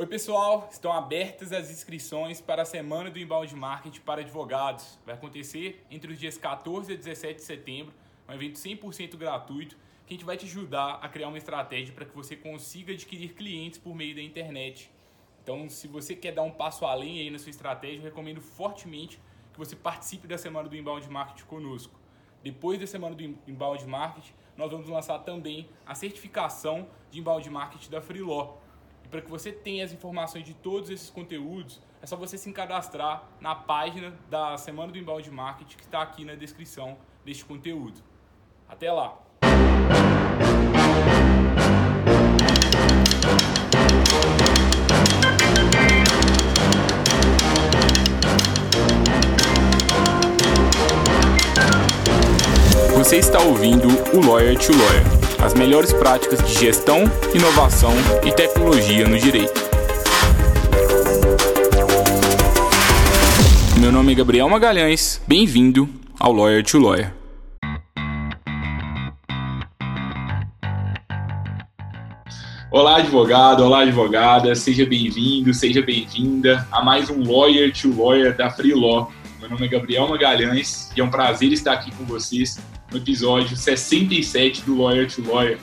Oi, pessoal. Estão abertas as inscrições para a Semana do Inbound Marketing para Advogados. Vai acontecer entre os dias 14 e 17 de setembro, um evento 100% gratuito que a gente vai te ajudar a criar uma estratégia para que você consiga adquirir clientes por meio da internet. Então, se você quer dar um passo além aí na sua estratégia, eu recomendo fortemente que você participe da Semana do Inbound Marketing conosco. Depois da Semana do Inbound Marketing, nós vamos lançar também a certificação de Inbound Marketing da Freelaw para que você tenha as informações de todos esses conteúdos, é só você se cadastrar na página da Semana do Inbound Marketing que está aqui na descrição deste conteúdo. Até lá! Você está ouvindo o Lawyer to Lawyer as melhores práticas de gestão, inovação e tecnologia no direito. Meu nome é Gabriel Magalhães, bem-vindo ao Lawyer to Lawyer. Olá, advogado, olá, advogada, seja bem-vindo, seja bem-vinda a mais um Lawyer to Lawyer da Free Law. Meu nome é Gabriel Magalhães e é um prazer estar aqui com vocês no episódio 67 do Lawyer to Lawyer.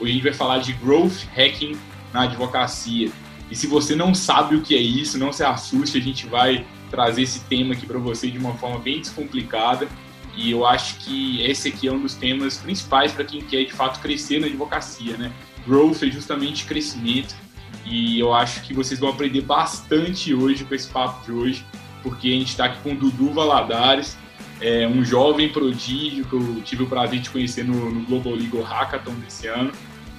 Hoje a gente vai falar de growth hacking na advocacia. E se você não sabe o que é isso, não se assuste, a gente vai trazer esse tema aqui para você de uma forma bem descomplicada. E eu acho que esse aqui é um dos temas principais para quem quer de fato crescer na advocacia, né? Growth é justamente crescimento. E eu acho que vocês vão aprender bastante hoje com esse papo de hoje, porque a gente está aqui com o Dudu Valadares, é um jovem prodígio que eu tive o prazer de conhecer no, no Global Legal Hackathon desse ano,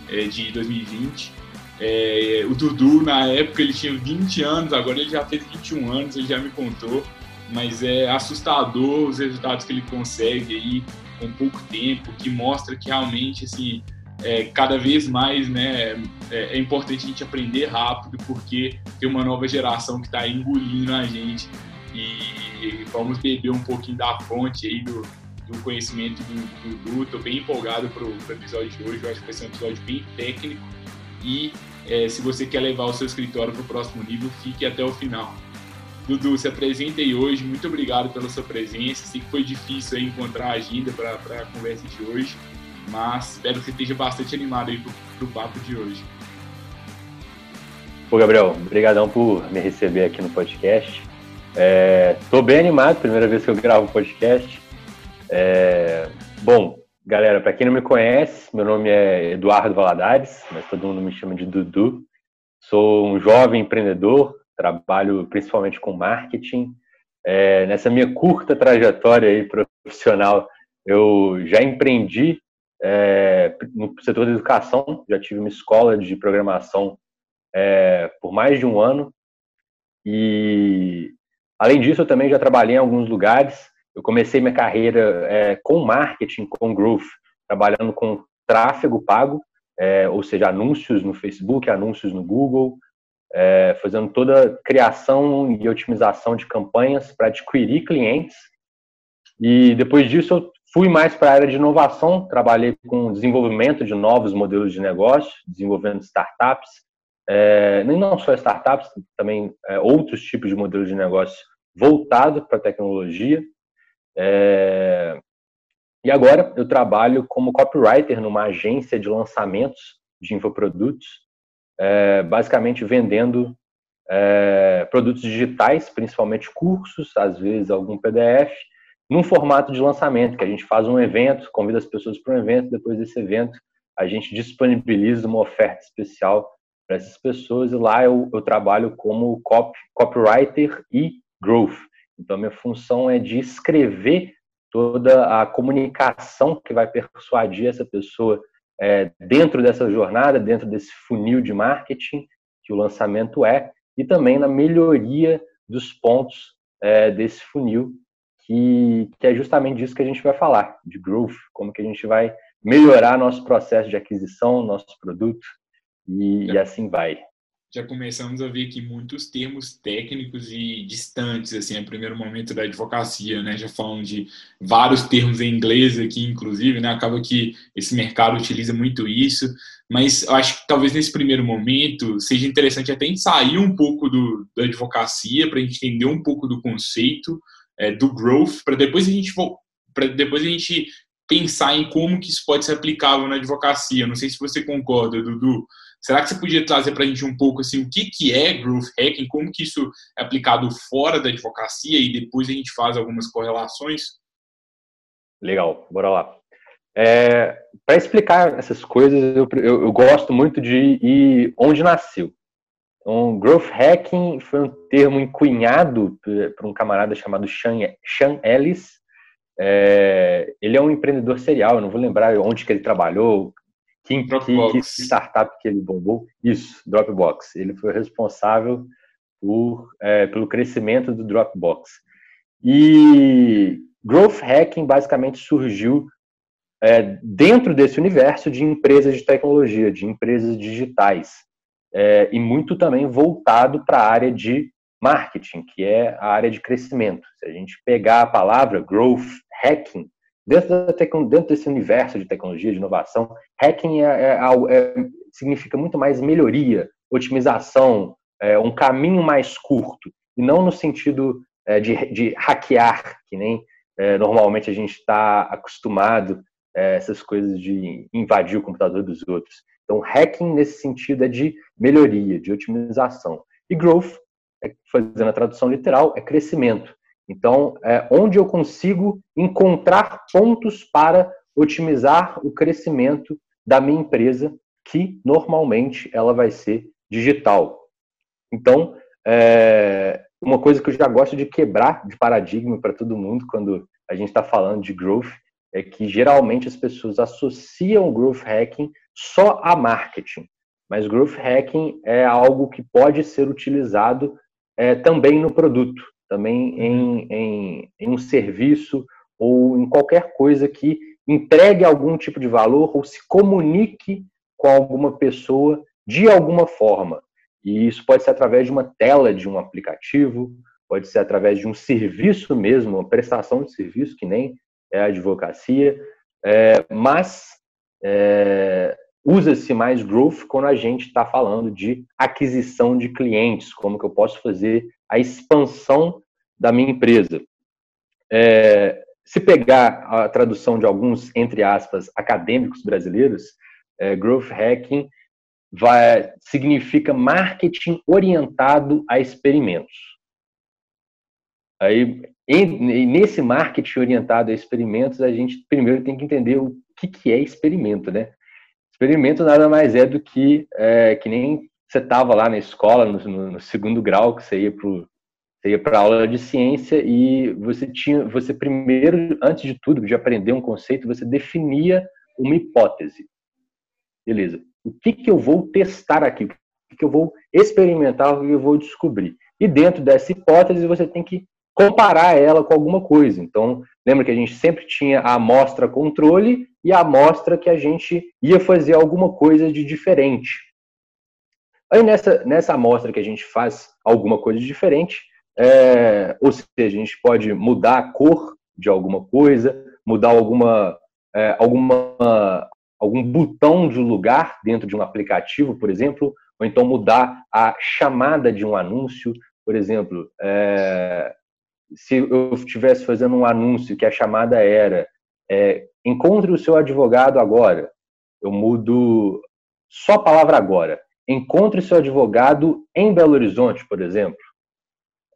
é, de 2020. É, o Dudu, na época, ele tinha 20 anos, agora ele já fez 21 anos, ele já me contou, mas é assustador os resultados que ele consegue aí com pouco tempo, que mostra que realmente, assim, é, cada vez mais, né, é, é importante a gente aprender rápido, porque tem uma nova geração que está engolindo a gente e vamos beber um pouquinho da fonte aí do, do conhecimento do Dudu. Estou bem empolgado para o episódio de hoje. Eu acho que vai ser um episódio bem técnico. E é, se você quer levar o seu escritório para o próximo nível, fique até o final. Dudu, se apresenta aí hoje. Muito obrigado pela sua presença. Sei que foi difícil encontrar a agenda para a conversa de hoje, mas espero que você esteja bastante animado aí para o papo de hoje. Pô, Gabriel, obrigadão por me receber aqui no podcast. Estou é, bem animado, primeira vez que eu gravo um podcast. É, bom, galera, para quem não me conhece, meu nome é Eduardo Valadares, mas todo mundo me chama de Dudu. Sou um jovem empreendedor, trabalho principalmente com marketing. É, nessa minha curta trajetória aí profissional, eu já empreendi é, no setor da educação, já tive uma escola de programação é, por mais de um ano e Além disso, eu também já trabalhei em alguns lugares. Eu comecei minha carreira é, com marketing, com growth, trabalhando com tráfego pago, é, ou seja, anúncios no Facebook, anúncios no Google, é, fazendo toda a criação e otimização de campanhas para adquirir clientes. E depois disso, eu fui mais para a área de inovação, trabalhei com desenvolvimento de novos modelos de negócio, desenvolvendo startups, é, não só startups, também é, outros tipos de modelos de negócio voltado para a tecnologia. É... E agora eu trabalho como copywriter numa agência de lançamentos de infoprodutos, é, basicamente vendendo é, produtos digitais, principalmente cursos, às vezes algum PDF, num formato de lançamento, que a gente faz um evento, convida as pessoas para um evento, depois desse evento a gente disponibiliza uma oferta especial para essas pessoas e lá eu, eu trabalho como copy, copywriter e growth. Então, minha função é de escrever toda a comunicação que vai persuadir essa pessoa é, dentro dessa jornada, dentro desse funil de marketing que o lançamento é, e também na melhoria dos pontos é, desse funil, que, que é justamente disso que a gente vai falar, de growth, como que a gente vai melhorar nosso processo de aquisição, nosso produto, e, e assim vai. já começamos a ver aqui muitos termos técnicos e distantes, assim, no primeiro momento da advocacia, né? Já falam de vários termos em inglês aqui, inclusive, né? Acaba que esse mercado utiliza muito isso, mas eu acho que talvez nesse primeiro momento seja interessante até sair um pouco do, da advocacia para a gente entender um pouco do conceito é, do growth, para depois a gente para depois a gente pensar em como que isso pode ser aplicável na advocacia. Não sei se você concorda, Dudu. Será que você podia trazer para a gente um pouco assim o que, que é growth hacking, como que isso é aplicado fora da advocacia e depois a gente faz algumas correlações? Legal, bora lá. É, para explicar essas coisas, eu, eu, eu, gosto muito de ir onde nasceu. Então, growth hacking foi um termo encunhado por um camarada chamado Sean, Sean Ellis. É, ele é um empreendedor serial, eu não vou lembrar onde que ele trabalhou, que, que, que, startup que ele bombou? Isso, Dropbox. Ele foi responsável por, é, pelo crescimento do Dropbox. E Growth Hacking basicamente surgiu é, dentro desse universo de empresas de tecnologia, de empresas digitais, é, e muito também voltado para a área de marketing, que é a área de crescimento. Se a gente pegar a palavra Growth Hacking, Dentro, dentro desse universo de tecnologia, de inovação, hacking é, é, é, significa muito mais melhoria, otimização, é, um caminho mais curto, e não no sentido é, de, de, hackear, que nem é, normalmente a gente está acostumado essas coisas de invadir o computador dos outros. Então, hacking nesse sentido é de melhoria, de otimização. E growth, fazendo a tradução literal, é crescimento. Então, é onde eu consigo encontrar pontos para otimizar o crescimento da minha empresa, que normalmente ela vai ser digital. Então, é, uma coisa que eu já gosto de quebrar de paradigma para todo mundo quando a gente está falando de growth é que geralmente as pessoas associam growth hacking só a marketing, mas growth hacking é algo que pode ser utilizado é, também no produto também em, em, em um serviço ou em qualquer coisa que entregue algum tipo de valor ou se comunique com alguma pessoa de alguma forma. E isso pode ser através de uma tela de um aplicativo, pode ser através de um serviço mesmo, uma prestação de serviço, que nem é a advocacia, é, mas é, usa-se mais growth quando a gente está falando de aquisição de clientes, como que eu posso fazer a expansão da minha empresa. É, se pegar a tradução de alguns, entre aspas, acadêmicos brasileiros, é, growth hacking vai, significa marketing orientado a experimentos. Aí, em, nesse marketing orientado a experimentos, a gente primeiro tem que entender o que, que é experimento, né? Experimento nada mais é do que é, que nem você estava lá na escola, no, no, segundo grau, que você ia para você ia para aula de ciência e você tinha, você primeiro, antes de tudo, de aprender um conceito, você definia uma hipótese. Beleza. O que, que eu vou testar aqui? O que, que eu vou experimentar? O que eu vou descobrir? E dentro dessa hipótese, você tem que comparar ela com alguma coisa. Então, lembra que a gente sempre tinha a amostra controle e a amostra que a gente ia fazer alguma coisa de diferente. Aí nessa, nessa amostra que a gente faz alguma coisa de diferente, é, ou seja, a gente pode mudar a cor de alguma coisa, mudar alguma, é, alguma, algum botão de lugar dentro de um aplicativo, por exemplo, ou então mudar a chamada de um anúncio. Por exemplo, é, se eu estivesse fazendo um anúncio que a chamada era é, encontre o seu advogado agora, eu mudo só a palavra agora. Encontre seu advogado em Belo Horizonte, por exemplo.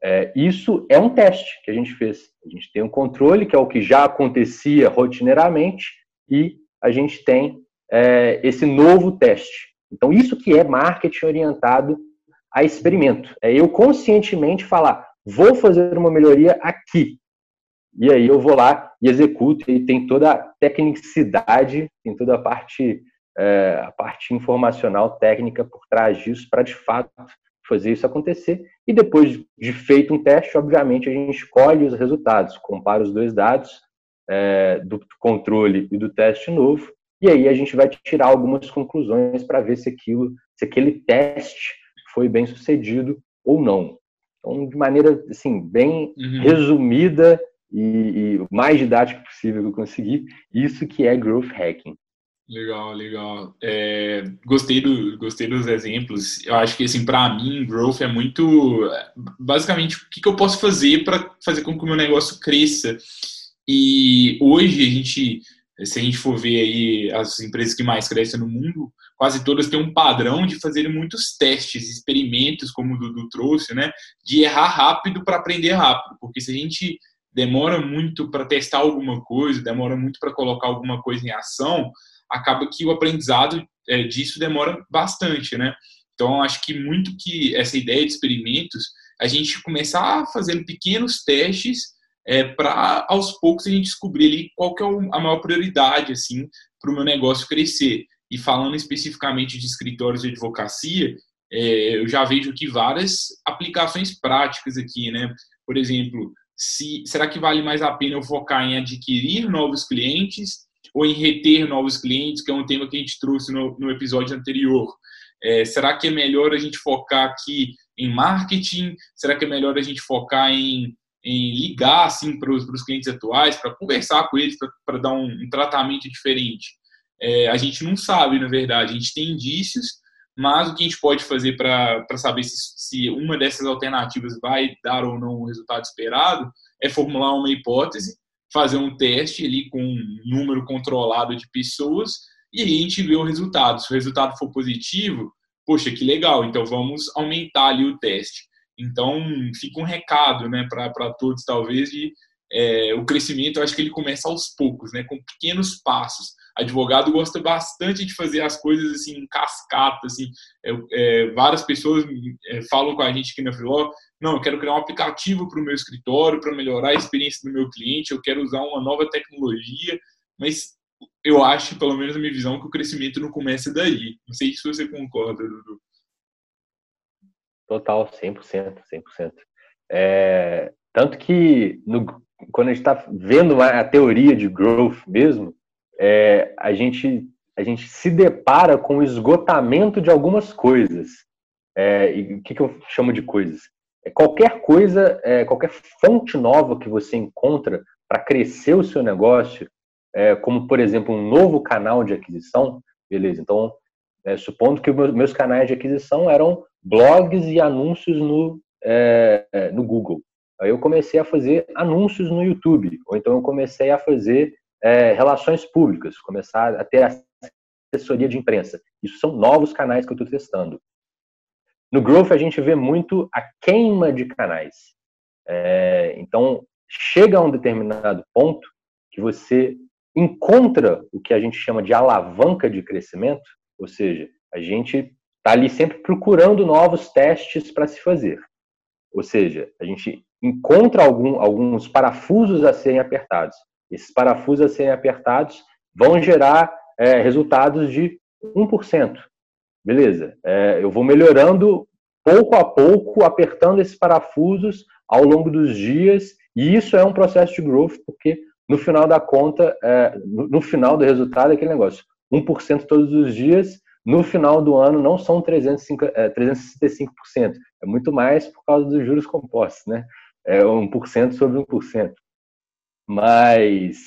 É, isso é um teste que a gente fez. A gente tem um controle, que é o que já acontecia rotineiramente, e a gente tem é, esse novo teste. Então, isso que é marketing orientado a experimento. É eu conscientemente falar, vou fazer uma melhoria aqui. E aí eu vou lá e executo, e tem toda a tecnicidade, tem toda a parte, é, a parte informacional, técnica por trás disso, para de fato fazer isso acontecer. E depois de feito um teste, obviamente, a gente escolhe os resultados, compara os dois dados é, do controle e do teste novo, e aí a gente vai tirar algumas conclusões para ver se aquilo, se aquele teste foi bem sucedido ou não. Então, de maneira assim, bem uhum. resumida e, e o mais didático possível que eu consegui, isso que é growth hacking. Legal, legal. É, gostei, do, gostei dos exemplos. Eu acho que, assim, para mim, growth é muito. Basicamente, o que, que eu posso fazer para fazer com que o meu negócio cresça. E hoje, a gente, se a gente for ver aí as empresas que mais crescem no mundo, quase todas têm um padrão de fazerem muitos testes, experimentos, como o Dudu trouxe, né? De errar rápido para aprender rápido. Porque se a gente demora muito para testar alguma coisa, demora muito para colocar alguma coisa em ação acaba que o aprendizado é, disso demora bastante, né? Então, acho que muito que essa ideia de experimentos, a gente começar fazendo pequenos testes é, para, aos poucos, a gente descobrir ali qual que é a maior prioridade, assim, para o meu negócio crescer. E falando especificamente de escritórios de advocacia, é, eu já vejo aqui várias aplicações práticas aqui, né? Por exemplo, se, será que vale mais a pena eu focar em adquirir novos clientes ou em reter novos clientes, que é um tema que a gente trouxe no, no episódio anterior. É, será que é melhor a gente focar aqui em marketing? Será que é melhor a gente focar em, em ligar assim, para os clientes atuais, para conversar com eles, para dar um, um, tratamento diferente? É, a gente não sabe, na verdade. A gente tem indícios, mas o que a gente pode fazer para saber se, se uma dessas alternativas vai dar ou não o resultado esperado é formular uma hipótese fazer um teste ali com um número controlado de pessoas e a gente vê o resultado. Se o resultado for positivo, poxa, que legal, então vamos aumentar ali o teste. Então, fica um recado né, para todos, talvez, de é, o crescimento, eu acho que ele começa aos poucos, né, com pequenos passos. Advogado gosta bastante de fazer as coisas assim em cascata, assim. É, é, várias pessoas é, falam com a gente aqui na Freeló, não, eu quero criar um aplicativo para o meu escritório para melhorar a experiência do meu cliente, eu quero usar uma nova tecnologia, mas eu acho, pelo menos na minha visão, que o crescimento não começa daí. Não sei se você concorda, Dudu. Total, 100%, 100%. É, tanto que no, quando a gente está vendo a teoria de growth mesmo, é, a, gente, a gente se depara com o esgotamento de algumas coisas. É, e o que, que eu chamo de coisas? É qualquer coisa, é, qualquer fonte nova que você encontra para crescer o seu negócio, é, como por exemplo um novo canal de aquisição, beleza? Então, é, supondo que meus canais de aquisição eram blogs e anúncios no, é, no Google. Aí eu comecei a fazer anúncios no YouTube, ou então eu comecei a fazer é, relações públicas, começar a ter assessoria de imprensa. Isso são novos canais que eu estou testando. No Growth, a gente vê muito a queima de canais. É, então, chega a um determinado ponto que você encontra o que a gente chama de alavanca de crescimento, ou seja, a gente está ali sempre procurando novos testes para se fazer. Ou seja, a gente encontra algum, alguns parafusos a serem apertados. Esses parafusos a serem apertados vão gerar é, resultados de 1%. Beleza, é, eu vou melhorando pouco a pouco, apertando esses parafusos ao longo dos dias, e isso é um processo de growth, porque no final da conta, é, no, no, final do resultado, é aquele negócio: 1% todos os dias, no final do ano não são 305, é, 365%, é muito mais por causa dos juros compostos, né? É 1% sobre 1%. Mas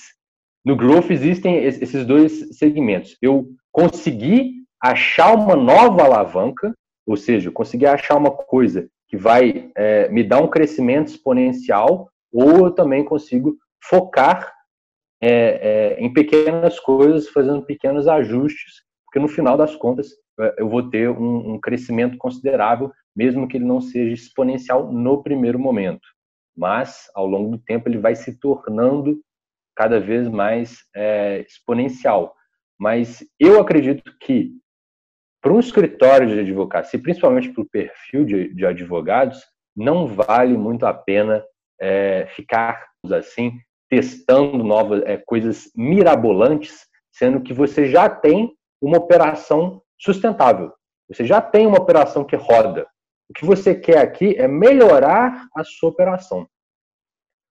no growth existem esses dois segmentos. Eu consegui achar uma nova alavanca, ou seja, conseguir achar uma coisa que vai é, me dar um crescimento exponencial, ou eu também consigo focar é, é, em pequenas coisas, fazendo pequenos ajustes, porque no final das contas é, eu vou ter um, um crescimento considerável, mesmo que ele não seja exponencial no primeiro momento. Mas, ao longo do tempo, ele vai se tornando cada vez mais é, exponencial. Mas eu acredito que para um escritório de advocacia, principalmente para o perfil de, de, advogados, não vale muito a pena é, ficar assim testando novas é, coisas mirabolantes, sendo que você já tem uma operação sustentável. Você já tem uma operação que roda. O que você quer aqui é melhorar a sua operação.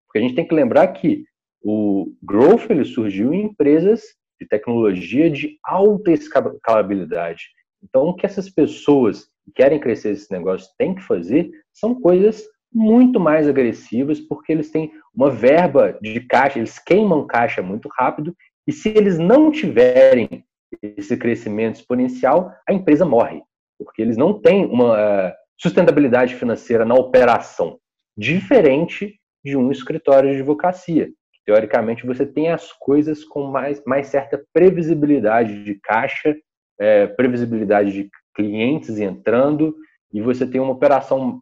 Porque a gente tem que lembrar que o growth ele surgiu em empresas de tecnologia de alta escalabilidade. Então, o que essas pessoas que querem crescer esse negócio têm que fazer são coisas muito mais agressivas, porque eles têm uma verba de caixa, eles queimam caixa muito rápido, e se eles não tiverem esse crescimento exponencial, a empresa morre, porque eles não têm uma eh, sustentabilidade financeira na operação, diferente de um escritório de advocacia. Teoricamente, você tem as coisas com mais, mais certa previsibilidade de caixa, é, previsibilidade de clientes entrando, e você tem uma operação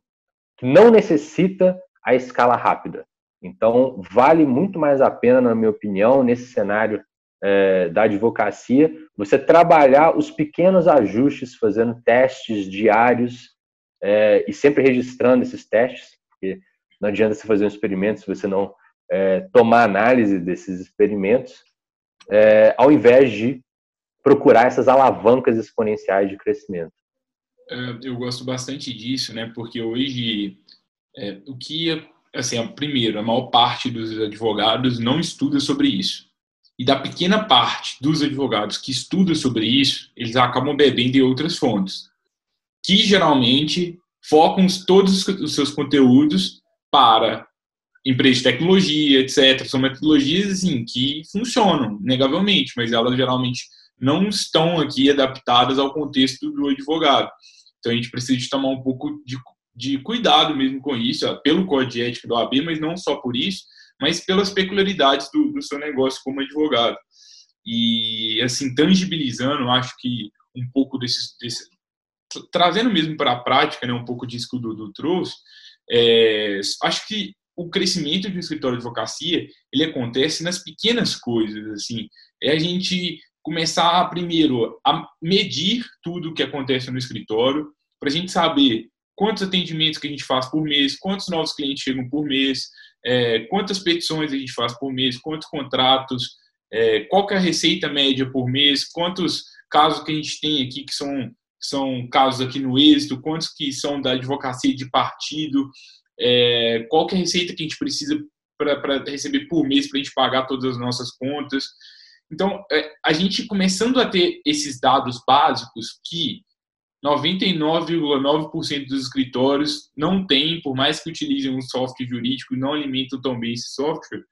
que não necessita a escala rápida. Então, vale muito mais a pena, na minha opinião, nesse cenário é, da advocacia, você trabalhar os pequenos ajustes, fazendo testes diários é, e sempre registrando esses testes, porque não adianta você fazer um experimento se você não é, tomar análise desses experimentos, é, ao invés de procurar essas alavancas exponenciais de crescimento. É, eu gosto bastante disso, né? Porque hoje é, o que assim, primeiro, a maior parte dos advogados não estuda sobre isso. E da pequena parte dos advogados que estuda sobre isso, eles acabam bebendo em outras fontes, que geralmente focam todos os seus conteúdos para empresas de tecnologia, etc. São metodologias assim, que funcionam, negavelmente, mas elas geralmente não estão aqui adaptadas ao contexto do advogado. Então a gente precisa de tomar um pouco de, de cuidado mesmo com isso, pelo código de ética do AB, mas não só por isso, mas pelas peculiaridades do, do seu negócio como advogado. E, assim, tangibilizando, acho que um pouco desses, desse, trazendo mesmo para a prática, né, um pouco disso que o Dudu trouxe, é, acho que o crescimento de um escritório de advocacia, ele acontece nas pequenas coisas, assim, é a gente começar primeiro a medir tudo o que acontece no escritório, para a gente saber quantos atendimentos que a gente faz por mês, quantos novos clientes chegam por mês, é, quantas petições a gente faz por mês, quantos contratos, é, qual é a receita média por mês, quantos casos que a gente tem aqui que são, são casos aqui no êxito, quantos que são da advocacia de partido, é, qual é a receita que a gente precisa para receber por mês para a gente pagar todas as nossas contas. Então, é, a gente começando a ter esses dados básicos que 99,9% dos escritórios não têm, por mais que utilizem um software jurídico e não alimentam tão bem esse software,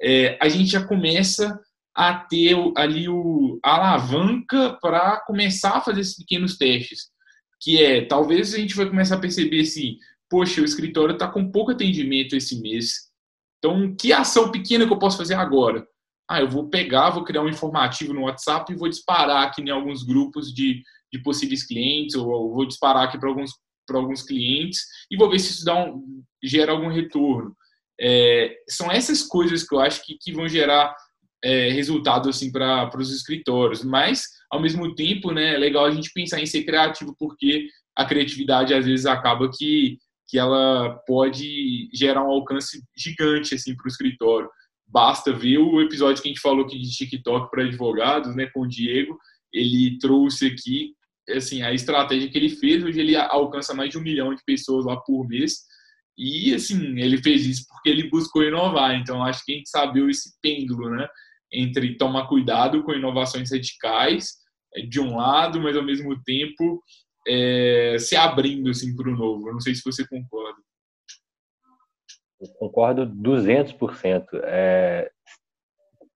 é, a gente já começa a ter ali o, a alavanca para começar a fazer esses pequenos testes. Que é, talvez a gente vai começar a perceber assim, poxa, o escritório está com pouco atendimento esse mês. Então, que ação pequena que eu posso fazer agora? Ah, eu vou pegar, vou criar um informativo no WhatsApp e vou disparar aqui em alguns grupos de, de possíveis clientes, ou vou disparar aqui para alguns, alguns clientes e vou ver se isso dá um, gera algum retorno. É, são essas coisas que eu acho que, que vão gerar é, resultado assim, para os escritórios, mas ao mesmo tempo né, é legal a gente pensar em ser criativo, porque a criatividade às vezes acaba que, que ela pode gerar um alcance gigante assim, para o escritório. Basta ver o episódio que a gente falou aqui de TikTok para advogados, né, com o Diego. Ele trouxe aqui assim a estratégia que ele fez. Hoje ele alcança mais de um milhão de pessoas lá por mês. E assim ele fez isso porque ele buscou inovar. Então acho que a gente sabe esse pêndulo, né, entre tomar cuidado com inovações radicais é, de um lado, mas ao mesmo tempo é, se abrindo assim para o novo. Eu não sei se você concorda. Eu concordo 200%. É,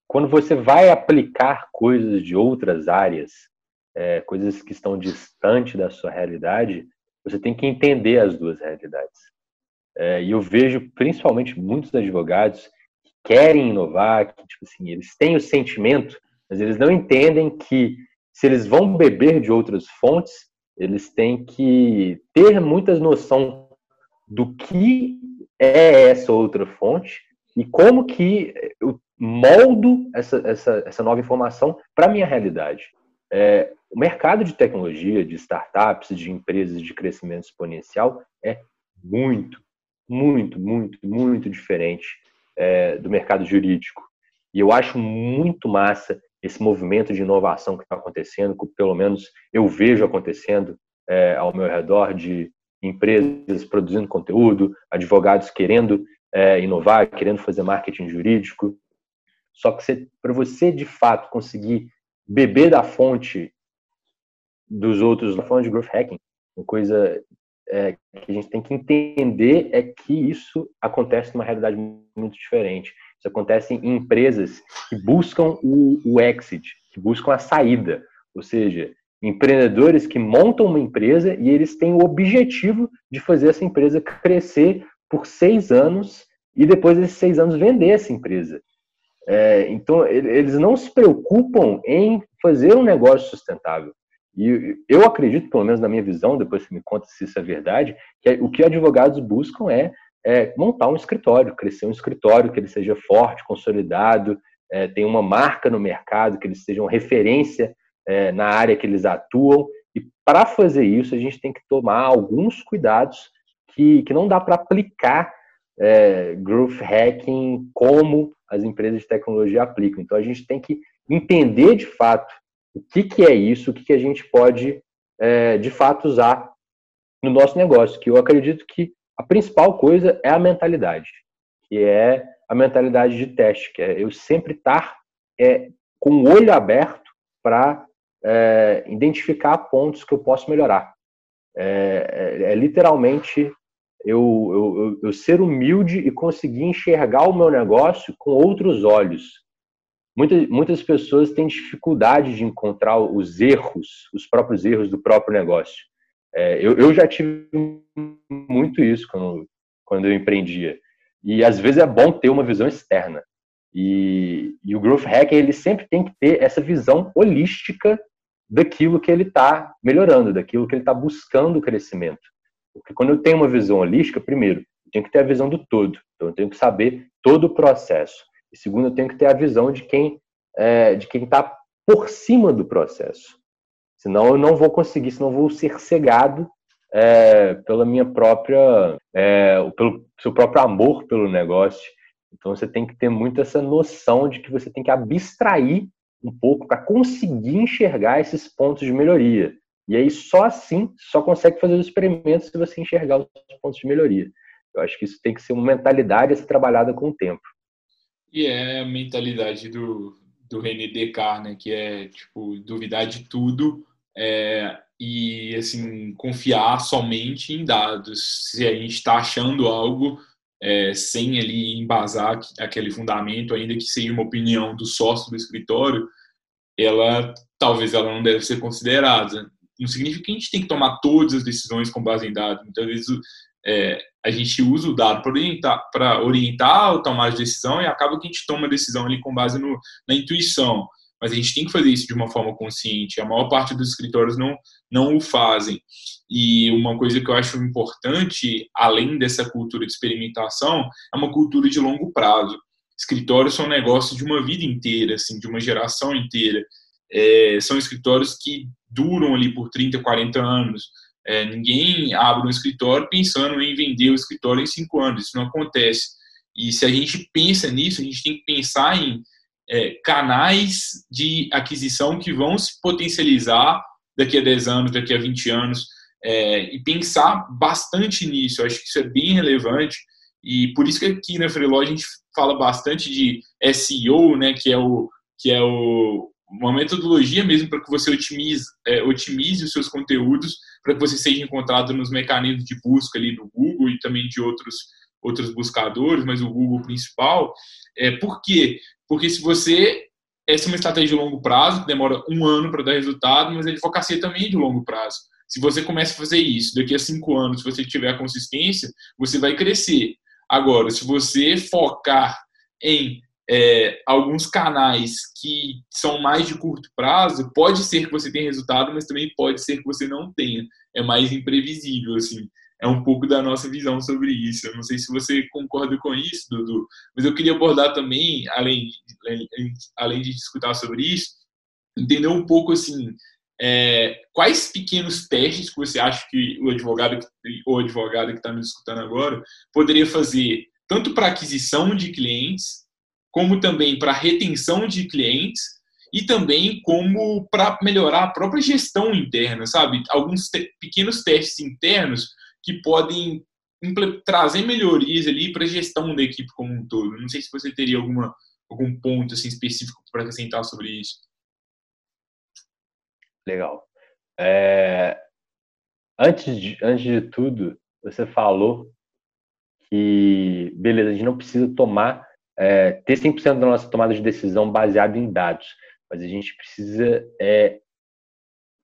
quando você vai aplicar coisas de outras áreas, é, coisas que estão distantes da sua realidade, você tem que entender as duas realidades. É, e eu vejo principalmente muitos advogados querem inovar, que tipo assim, eles têm o sentimento, mas eles não entendem que se eles vão beber de outras fontes, eles têm que ter muitas noção do que é essa outra fonte e como que eu moldo essa, essa, essa nova informação para a minha realidade. É, o mercado de tecnologia, de startups, de empresas de crescimento exponencial é muito, muito, muito, muito diferente é, do mercado jurídico. E eu acho muito massa esse movimento de inovação que está acontecendo, que pelo menos eu vejo acontecendo é, ao meu redor, de empresas produzindo conteúdo, advogados querendo é, inovar, querendo fazer marketing jurídico. Só que para você de fato conseguir beber da fonte dos outros, falando de growth hacking, uma coisa é, que a gente tem que entender é que isso acontece numa realidade muito diferente. Isso acontece em empresas que buscam o, o exit, que buscam a saída, ou seja, empreendedores que montam uma empresa e eles têm o objetivo de fazer essa empresa crescer por seis anos e depois desses seis anos vender essa empresa. É, então, eles não se preocupam em fazer um negócio sustentável. E eu acredito, pelo menos na minha visão, depois você me conta se isso é verdade, que o que advogados buscam é, é montar um escritório, crescer um escritório, que ele seja forte, consolidado, é, tenha uma marca no mercado, que eles sejam referência é, na área que eles atuam. E para fazer isso, a gente tem que tomar alguns cuidados que, que não dá para aplicar é, growth hacking como as empresas de tecnologia aplicam. Então, a gente tem que entender de fato o que, que é isso, o que, que a gente pode, é, de fato, usar no nosso negócio. Que eu acredito que a principal coisa é a mentalidade, que é a mentalidade de teste, que é eu sempre estar é, com o olho aberto para é, identificar pontos que eu posso melhorar. É, é, é literalmente eu, eu, eu, ser humilde e conseguir enxergar o meu negócio com outros olhos. Muitas, muitas pessoas têm dificuldade de encontrar os erros, os próprios erros do próprio negócio. É, eu, eu já tive muito isso quando, quando eu empreendia. E às vezes é bom ter uma visão externa. E, e o Growth Hacker ele sempre tem que ter essa visão holística daquilo que ele está melhorando, daquilo que ele está buscando crescimento. Porque quando eu tenho uma visão holística, primeiro, eu tenho que ter a visão do todo. Então, eu tenho que saber todo o processo. E segundo, eu tenho que ter a visão de quem é, de quem está por cima do processo. Senão, eu não vou conseguir, senão eu vou ser cegado é, pela minha própria, é, pelo seu próprio amor pelo negócio. Então, você tem que ter muito essa noção de que você tem que abstrair um pouco para conseguir enxergar esses pontos de melhoria. E aí só assim, só consegue fazer os experimentos se você enxergar os pontos de melhoria. Eu acho que isso tem que ser uma mentalidade a ser trabalhada com o tempo. E é a mentalidade do, do René Descartes, né? Que é, tipo, duvidar de tudo é, e, assim, confiar somente em dados. Se a gente está achando algo é, sem ali embasar aquele fundamento, ainda que seja uma opinião do sócio do escritório, ela talvez ela não deve ser considerada. Não significa que a gente tem que tomar todas as decisões com base em dados. Muitas vezes é, a gente usa o dado para orientar, para orientar o tomar de decisão e acaba que a gente toma a decisão ali com base no, na intuição. Mas a gente tem que fazer isso de uma forma consciente. A maior parte dos escritórios não, não o fazem. E uma coisa que eu acho importante, além dessa cultura de experimentação, é uma cultura de longo prazo. Escritórios são negócios de uma vida inteira, assim, de uma geração inteira. É, são escritórios que duram ali por 30, 40 anos. É, ninguém abre um escritório pensando em vender o escritório em cinco anos. Isso não acontece. E se a gente pensa nisso, a gente tem que pensar em é, canais de aquisição que vão se potencializar daqui a 10 anos, daqui a 20 anos, é, e pensar bastante nisso. Eu acho que isso é bem relevante. E por isso que aqui na Freelog a gente fala bastante de SEO, né, que é o que é o, uma metodologia mesmo para que você otimize, é, otimize os seus conteúdos, para que você seja encontrado nos mecanismos de busca ali do Google e também de outros, outros buscadores, mas o Google principal. É, por quê? Porque se você. Essa é uma estratégia de longo prazo, que demora um ano para dar resultado, mas a advocacia também é de longo prazo. Se você começa a fazer isso daqui a cinco anos, se você tiver consistência, você vai crescer. Agora, se você focar em é, alguns canais que são mais de curto prazo, pode ser que você tenha resultado, mas também pode ser que você não tenha. É mais imprevisível, assim. É um pouco da nossa visão sobre isso. Eu não sei se você concorda com isso, Dudu, mas eu queria abordar também, além, além de discutir sobre isso, entender um pouco, assim, é, quais pequenos testes que você acha que o advogado ou advogada que está nos escutando agora poderia fazer, tanto para aquisição de clientes, como também para retenção de clientes e também como para melhorar a própria gestão interna, sabe? Alguns te pequenos testes internos que podem trazer melhorias ali para a gestão da equipe como um todo. Não sei se você teria alguma, algum ponto assim, específico para acrescentar sobre isso. Legal. É, antes, de, antes de tudo, você falou que, beleza, a gente não precisa tomar, é, ter 100% da nossa tomada de decisão baseada em dados, mas a gente precisa é,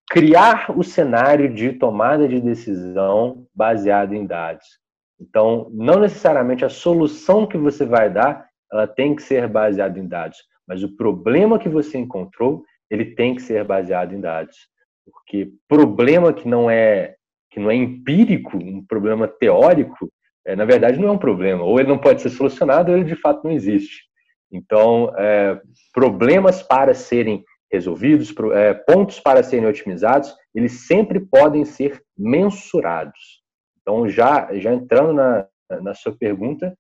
criar o cenário de tomada de decisão baseado em dados. Então, não necessariamente a solução que você vai dar, ela tem que ser baseada em dados, mas o problema que você encontrou, ele tem que ser baseado em dados. Porque problema que não é que não é empírico, um problema teórico, é, na verdade não é um problema. Ou ele não pode ser solucionado, ou ele de fato não existe. Então, é, problemas para serem resolvidos, é, pontos para serem otimizados, eles sempre podem ser mensurados. Então, já, já entrando na, na sua pergunta,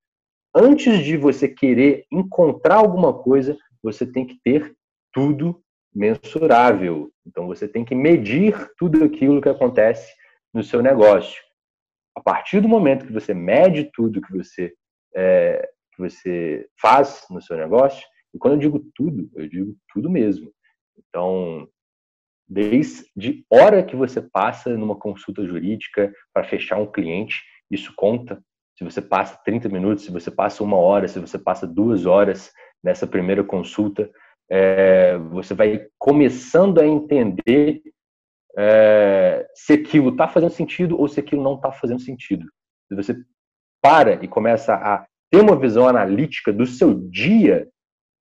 antes de você querer encontrar alguma coisa, você tem que ter tudo mensurável. Então, você tem que medir tudo aquilo que acontece no seu negócio. A partir do momento que você mede tudo que você, é, que você faz no seu negócio, e quando eu digo tudo, eu digo tudo mesmo. Então, desde hora que você passa numa consulta jurídica para fechar um cliente, isso conta. Se você passa 30 minutos, se você passa uma hora, se você passa duas horas nessa primeira consulta, é, você vai começando a entender é, se aquilo está fazendo sentido ou se aquilo não está fazendo sentido. Se você para e começa a ter uma visão analítica do seu dia,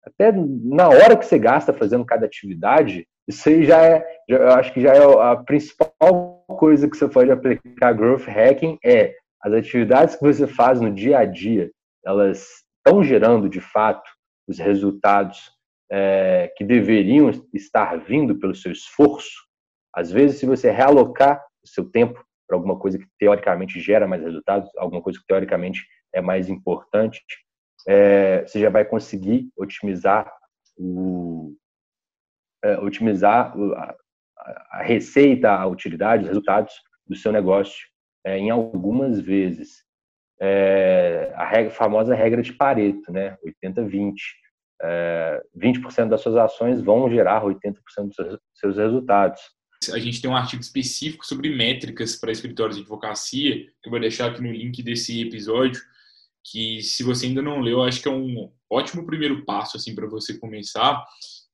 até na hora que você gasta fazendo cada atividade, isso aí já é, já, eu acho que já é a principal coisa que você pode aplicar growth hacking é as atividades que você faz no dia a dia, elas estão gerando de fato os resultados é, que deveriam estar vindo pelo seu esforço. Às vezes, se você realocar o seu tempo para alguma coisa que teoricamente gera mais resultados, alguma coisa que teoricamente é mais importante, é, você já vai conseguir otimizar o, é, otimizar a, a, receita, a utilidade, os resultados do seu negócio é, em algumas vezes. É, a regra, famosa regra de Pareto, né? 80-20. É, 20% das suas ações vão gerar 80% dos seus resultados. A gente tem um artigo específico sobre métricas para escritórios de advocacia, que eu vou deixar aqui no link desse episódio, que se você ainda não leu, acho que é um ótimo primeiro passo assim para você começar.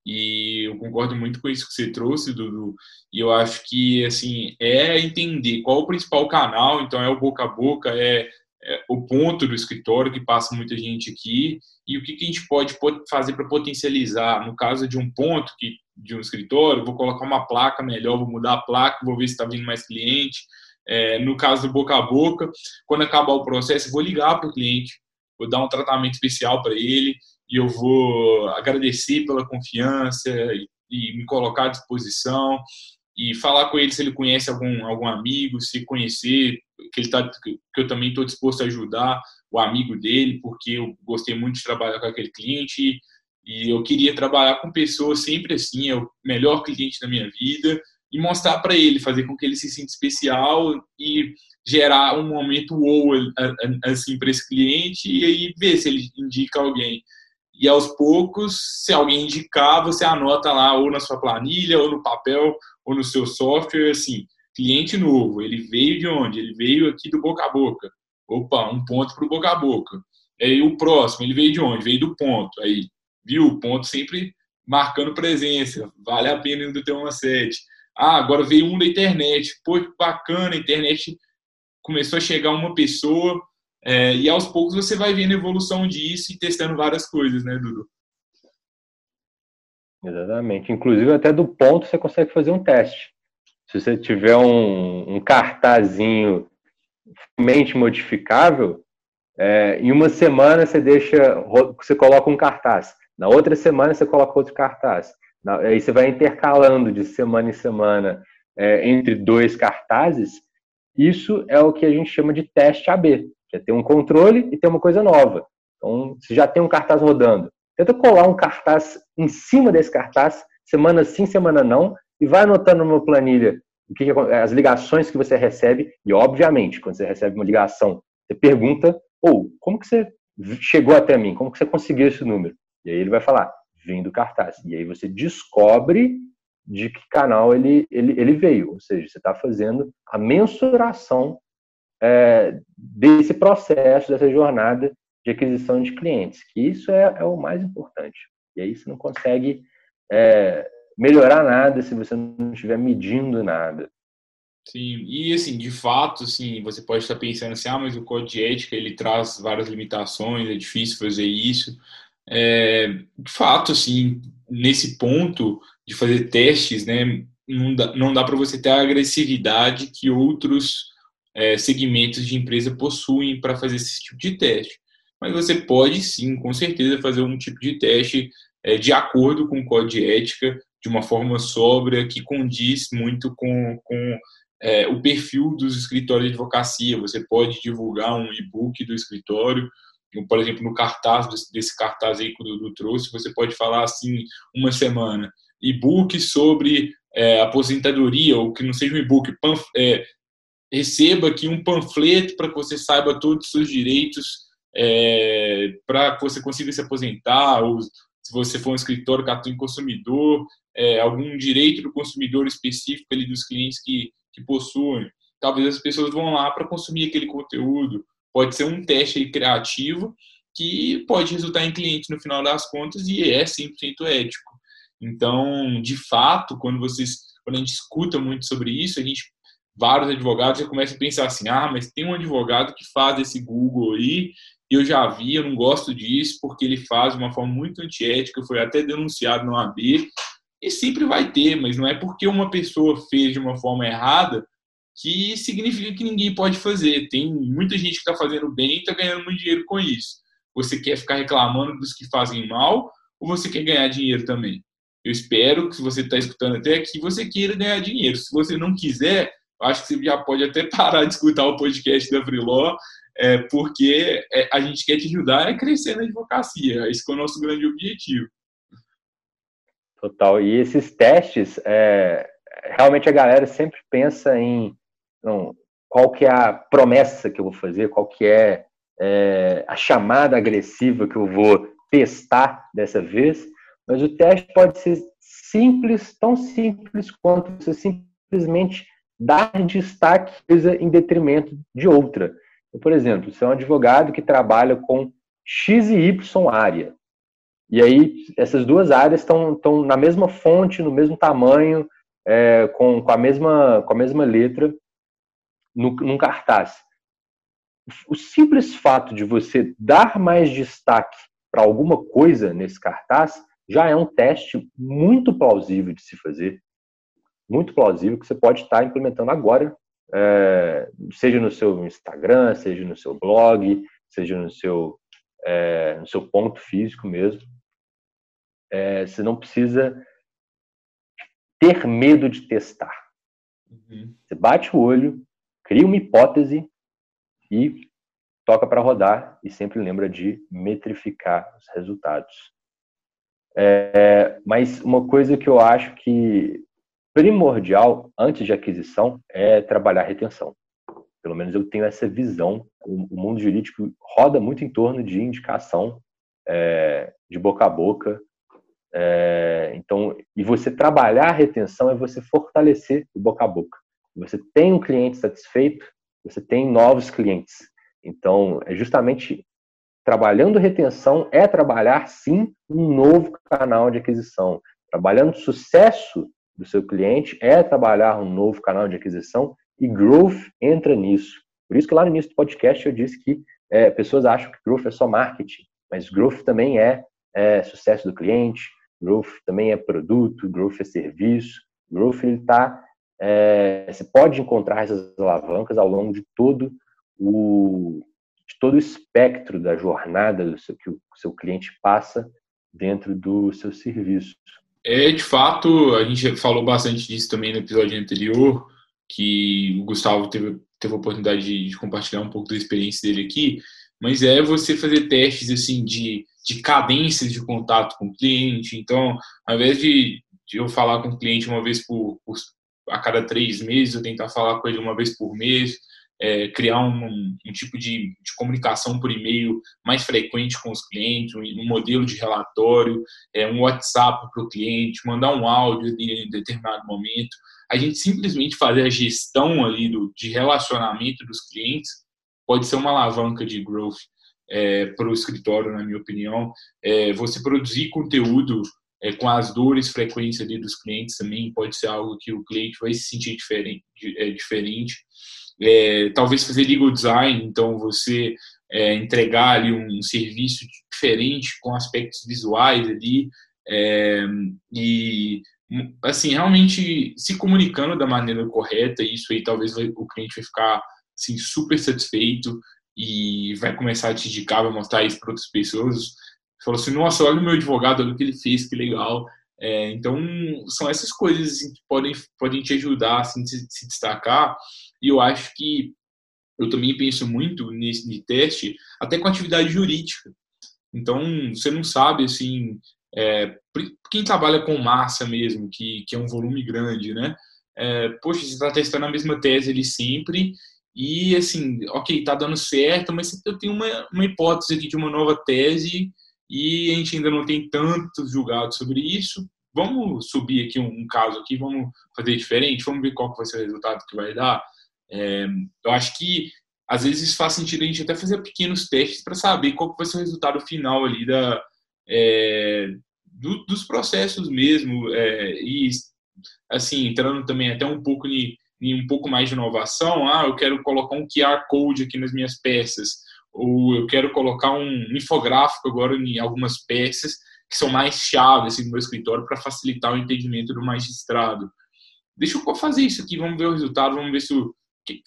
E eu concordo muito com isso que você trouxe, Dudu. E eu acho que, assim, é entender qual o principal canal. Então, é o boca a boca, é, é o ponto do escritório que passa muita gente aqui. E o que, que a gente pode fazer para potencializar? No caso de um ponto que, de um escritório, vou colocar uma placa melhor, vou mudar a placa, vou ver se está vindo mais cliente. É, no caso do boca a boca, quando acabar o processo, vou ligar para o cliente, vou dar um tratamento especial para ele, e eu vou agradecer pela confiança e, e, me colocar à disposição e falar com ele se ele conhece algum, algum amigo, se conhecer, que, ele tá, que eu também estou disposto a ajudar o amigo dele, porque eu gostei muito de trabalhar com aquele cliente e eu queria trabalhar com pessoas sempre assim, é o melhor cliente da minha vida e mostrar para ele, fazer com que ele se sinta especial e gerar um momento ou assim para esse cliente e aí ver se ele indica alguém. E aos poucos, se alguém indicar, você anota lá ou na sua planilha, ou no papel, ou no seu software, assim, cliente novo, ele veio de onde? Ele veio aqui do boca a boca. Opa, um ponto para o boca a boca. Aí o próximo, ele veio de onde? Veio do ponto. Aí, viu? O ponto sempre marcando presença. Vale a pena ainda ter uma sede. Ah, agora veio um da internet. Pô, bacana, a internet começou a chegar uma pessoa é, e aos poucos você vai vendo a evolução disso e testando várias coisas, né, Dudu? Exatamente. Inclusive, até do ponto você consegue fazer um teste. Se você tiver um, um cartazinho mente modificável, é, em uma semana você deixa, você coloca um cartaz. Na outra semana você coloca outro cartaz. Na, aí você vai intercalando de semana em semana é, entre dois cartazes. Isso é o que a gente chama de teste AB que é ter um controle e ter uma coisa nova. Então, se já tem um cartaz rodando, tenta colar um cartaz em cima desse cartaz, semana sim, semana não, e vai anotando numa planilha o que, as ligações que você recebe, e obviamente, quando você recebe uma ligação, você pergunta, ou oh, como que você chegou até mim? Como que você conseguiu esse número? E aí ele vai falar, vem do cartaz. E aí você descobre de que canal ele, ele, ele veio. Ou seja, você está fazendo a mensuração é, desse processo, dessa jornada de aquisição de clientes, que isso é, é o mais importante. E aí você não consegue é, melhorar nada se você não estiver medindo nada. Sim, e assim, de fato, assim, você pode estar pensando assim, ah, mas o código de ética ele traz várias limitações, é difícil fazer isso. É, de fato, assim, nesse ponto de fazer testes, né, não dá, não dá para você ter a agressividade que outros é, segmentos de empresa possuem para fazer esse tipo de teste. Mas você pode sim, com certeza, fazer um tipo de teste é, de acordo com o código de ética, de uma forma sóbria, que condiz muito com, com é, o perfil dos escritórios de advocacia. Você pode divulgar um e-book do escritório, por exemplo, no cartaz, desse cartaz aí que o Dudu trouxe, você pode falar assim, uma semana, e-book sobre é, aposentadoria, ou que não seja um e-book, é, receba aqui um panfleto para que você saiba todos os seus direitos, é, para que você consiga se aposentar, ou se você for um escritório em consumidor, é, algum direito do consumidor específico ali dos clientes que, que possuem. Talvez as pessoas vão lá para consumir aquele conteúdo. Pode ser um teste criativo que pode resultar em cliente no final das contas e é 100% ético. Então, de fato, quando vocês quando a gente escuta muito sobre isso, a gente vários advogados já começam a pensar assim: ah, mas tem um advogado que faz esse Google aí, eu já vi, eu não gosto disso, porque ele faz de uma forma muito antiética, foi até denunciado no AB, e sempre vai ter, mas não é porque uma pessoa fez de uma forma errada que significa que ninguém pode fazer. Tem muita gente que está fazendo bem e está ganhando muito dinheiro com isso. Você quer ficar reclamando dos que fazem mal ou você quer ganhar dinheiro também? Eu espero que se você está escutando até aqui, você queira ganhar dinheiro. Se você não quiser, acho que você já pode até parar de escutar o podcast da Freeló, é, porque é, a gente quer te ajudar a crescer na advocacia. Esse é o nosso grande objetivo. Total. E esses testes, é, realmente a galera sempre pensa em não, qual que é a promessa que eu vou fazer, qual que é, é a chamada agressiva que eu vou testar dessa vez, mas o teste pode ser simples, tão simples quanto você simplesmente dar destaque coisa em detrimento de outra. Por exemplo, você é um advogado que trabalha com X e Y área. E aí, essas duas áreas estão, na mesma fonte, no mesmo tamanho, é, com, com, a mesma, com a mesma letra no, num cartaz. O simples fato de você dar mais destaque para alguma coisa nesse cartaz já é um teste muito plausível de se fazer, muito plausível que você pode estar implementando agora, é, seja no seu Instagram, seja no seu blog, seja no seu, é, no seu ponto físico mesmo é, você não precisa ter medo de testar. Uhum. Você bate o olho, cria uma hipótese e toca para rodar e sempre lembra de metrificar os resultados. É, mas uma coisa que eu acho que primordial antes de aquisição é trabalhar retenção. Pelo menos eu tenho essa visão. O, mundo jurídico roda muito em torno de indicação, é, de boca a boca, é, então, e você trabalhar a retenção é você fortalecer o boca a boca. Você tem um cliente satisfeito, você tem novos clientes. Então, é justamente trabalhando retenção é trabalhar sim um novo canal de aquisição. Trabalhando sucesso do seu cliente é trabalhar um novo canal de aquisição e growth entra nisso. Por isso que lá no início do podcast eu disse que é, pessoas acham que growth é só marketing, mas growth também é, é sucesso do cliente, growth também é produto, growth é serviço, growth ele está é, você pode encontrar essas alavancas ao longo de todo o de todo o espectro da jornada do seu, que o seu cliente passa dentro do seu serviço. É, de fato, a gente falou bastante disso também no episódio anterior, que o Gustavo teve, teve a oportunidade de, de compartilhar um pouco da experiência dele aqui, mas é você fazer testes assim de de cadências de contato com o cliente. Então, ao invés de, de eu falar com o cliente uma vez por, por, a cada três meses, eu tentar falar com ele uma vez por mês. É, criar um, um tipo de, de, comunicação por e-mail mais frequente com os clientes, um, um modelo de relatório, é, um WhatsApp para o cliente, mandar um áudio em determinado momento. A gente simplesmente fazer a gestão ali do, de relacionamento dos clientes pode ser uma alavanca de growth é, para o escritório, na minha opinião. É, você produzir conteúdo é, com as dores frequentes ali dos clientes também pode ser algo que o cliente vai se sentir diferente. É, diferente. É, talvez fazer legal design, então você é, entregar ali um serviço diferente com aspectos visuais ali é, e assim realmente se comunicando da maneira correta isso aí talvez o cliente vai ficar assim super satisfeito e vai começar a te indicar, vai mostrar isso para outras pessoas. Falou assim, nossa, olha o meu advogado, olha o que ele fez, que legal. É, então, são essas coisas assim, que podem, podem te ajudar assim, a se, se destacar. E eu acho que eu também penso muito nesse teste, até com atividade jurídica. Então, você não sabe, assim, é, quem trabalha com massa mesmo, que, que é um volume grande, né? É, poxa, você está testando a mesma tese ali sempre e, assim, ok, tá dando certo, mas eu tenho uma, uma hipótese aqui de uma nova tese e a gente ainda não tem tantos julgados sobre isso. Vamos subir aqui um, um caso aqui, vamos fazer diferente, vamos ver qual vai ser o resultado que vai dar. É, eu acho que às vezes faz sentido a gente até fazer pequenos testes para saber qual vai ser o resultado final ali da, é, do, dos processos mesmo é, e assim entrando também até um pouco em, um pouco mais de inovação ah eu quero colocar um QR code aqui nas minhas peças ou eu quero colocar um infográfico agora em algumas peças que são mais chaves assim, no meu escritório para facilitar o entendimento do magistrado. Deixa eu fazer isso aqui, vamos ver o resultado, vamos ver se o,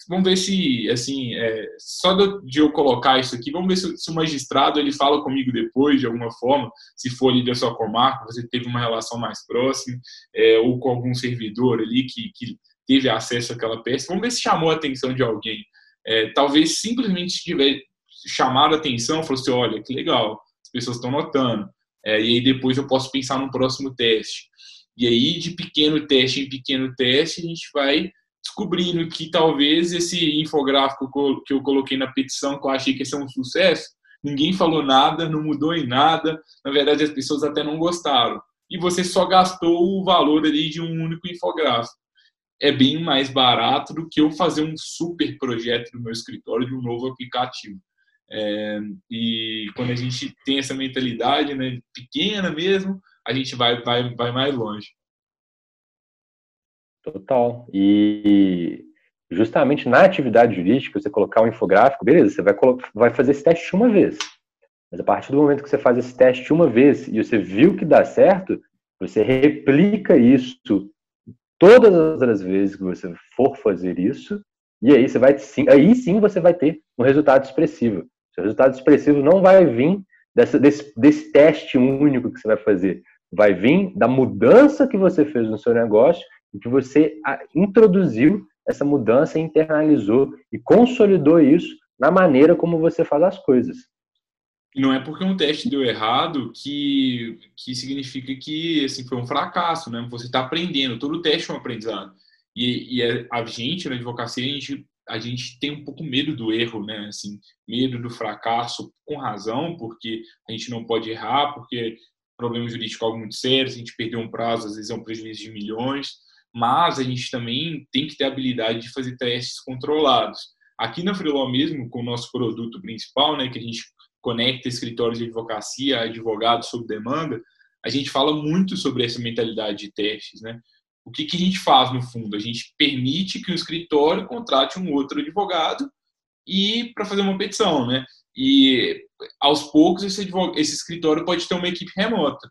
vamos ver se assim é, só de eu colocar isso aqui vamos ver se, se, o magistrado ele fala comigo depois de alguma forma se for ali da sua comarca você teve uma relação mais próxima é, ou com algum servidor ali que, que teve acesso àquela peça vamos ver se chamou a atenção de alguém é, talvez simplesmente tiver chamar a atenção, falou assim, olha, que legal, as pessoas estão notando. É, e aí depois eu posso pensar no próximo teste. E aí, de pequeno teste em pequeno teste, a gente vai descobrindo que talvez esse infográfico que eu coloquei na petição, que eu achei que ia ser um sucesso, ninguém falou nada, não mudou em nada, na verdade as pessoas até não gostaram. E você só gastou o valor ali de um único infográfico. É bem mais barato do que eu fazer um super projeto no meu escritório de um novo aplicativo. É, e quando a gente tem essa mentalidade né, pequena mesmo, a gente vai, vai, vai mais longe. Total. E justamente na atividade jurídica, você colocar um infográfico, beleza, você vai, vai fazer esse teste uma vez. Mas a partir do momento que você faz esse teste uma vez e você viu que dá certo, você replica isso todas as vezes que você for fazer isso, e aí você vai sim, aí sim você vai ter um resultado expressivo. Seu resultado expressivo não vai vir dessa, desse, desse teste único que você vai fazer. Vai vir da mudança que você fez no seu negócio que você introduziu essa mudança, internalizou e consolidou isso na maneira como você faz as coisas. Não é porque um teste deu errado que, que significa que assim, foi um fracasso, né? Você está aprendendo, todo teste é um aprendizado. E, e a gente, na advocacia, a gente a gente tem um pouco medo do erro, né? Assim, medo do fracasso, com razão, porque a gente não pode errar, porque problema jurídico é algo muito sério, se a gente perder um prazo, às vezes é um prejuízo de milhões, mas a gente também tem que ter a habilidade de fazer testes controlados. Aqui na Freeló mesmo, com o nosso produto principal, né, que a gente conecta escritórios de advocacia, advogados sob demanda, a gente fala muito sobre essa mentalidade de testes, né? o que, que a gente faz no fundo? A gente permite que o escritório contrate um outro advogado e para fazer uma petição, né? E aos poucos esse, esse escritório pode ter uma equipe remota.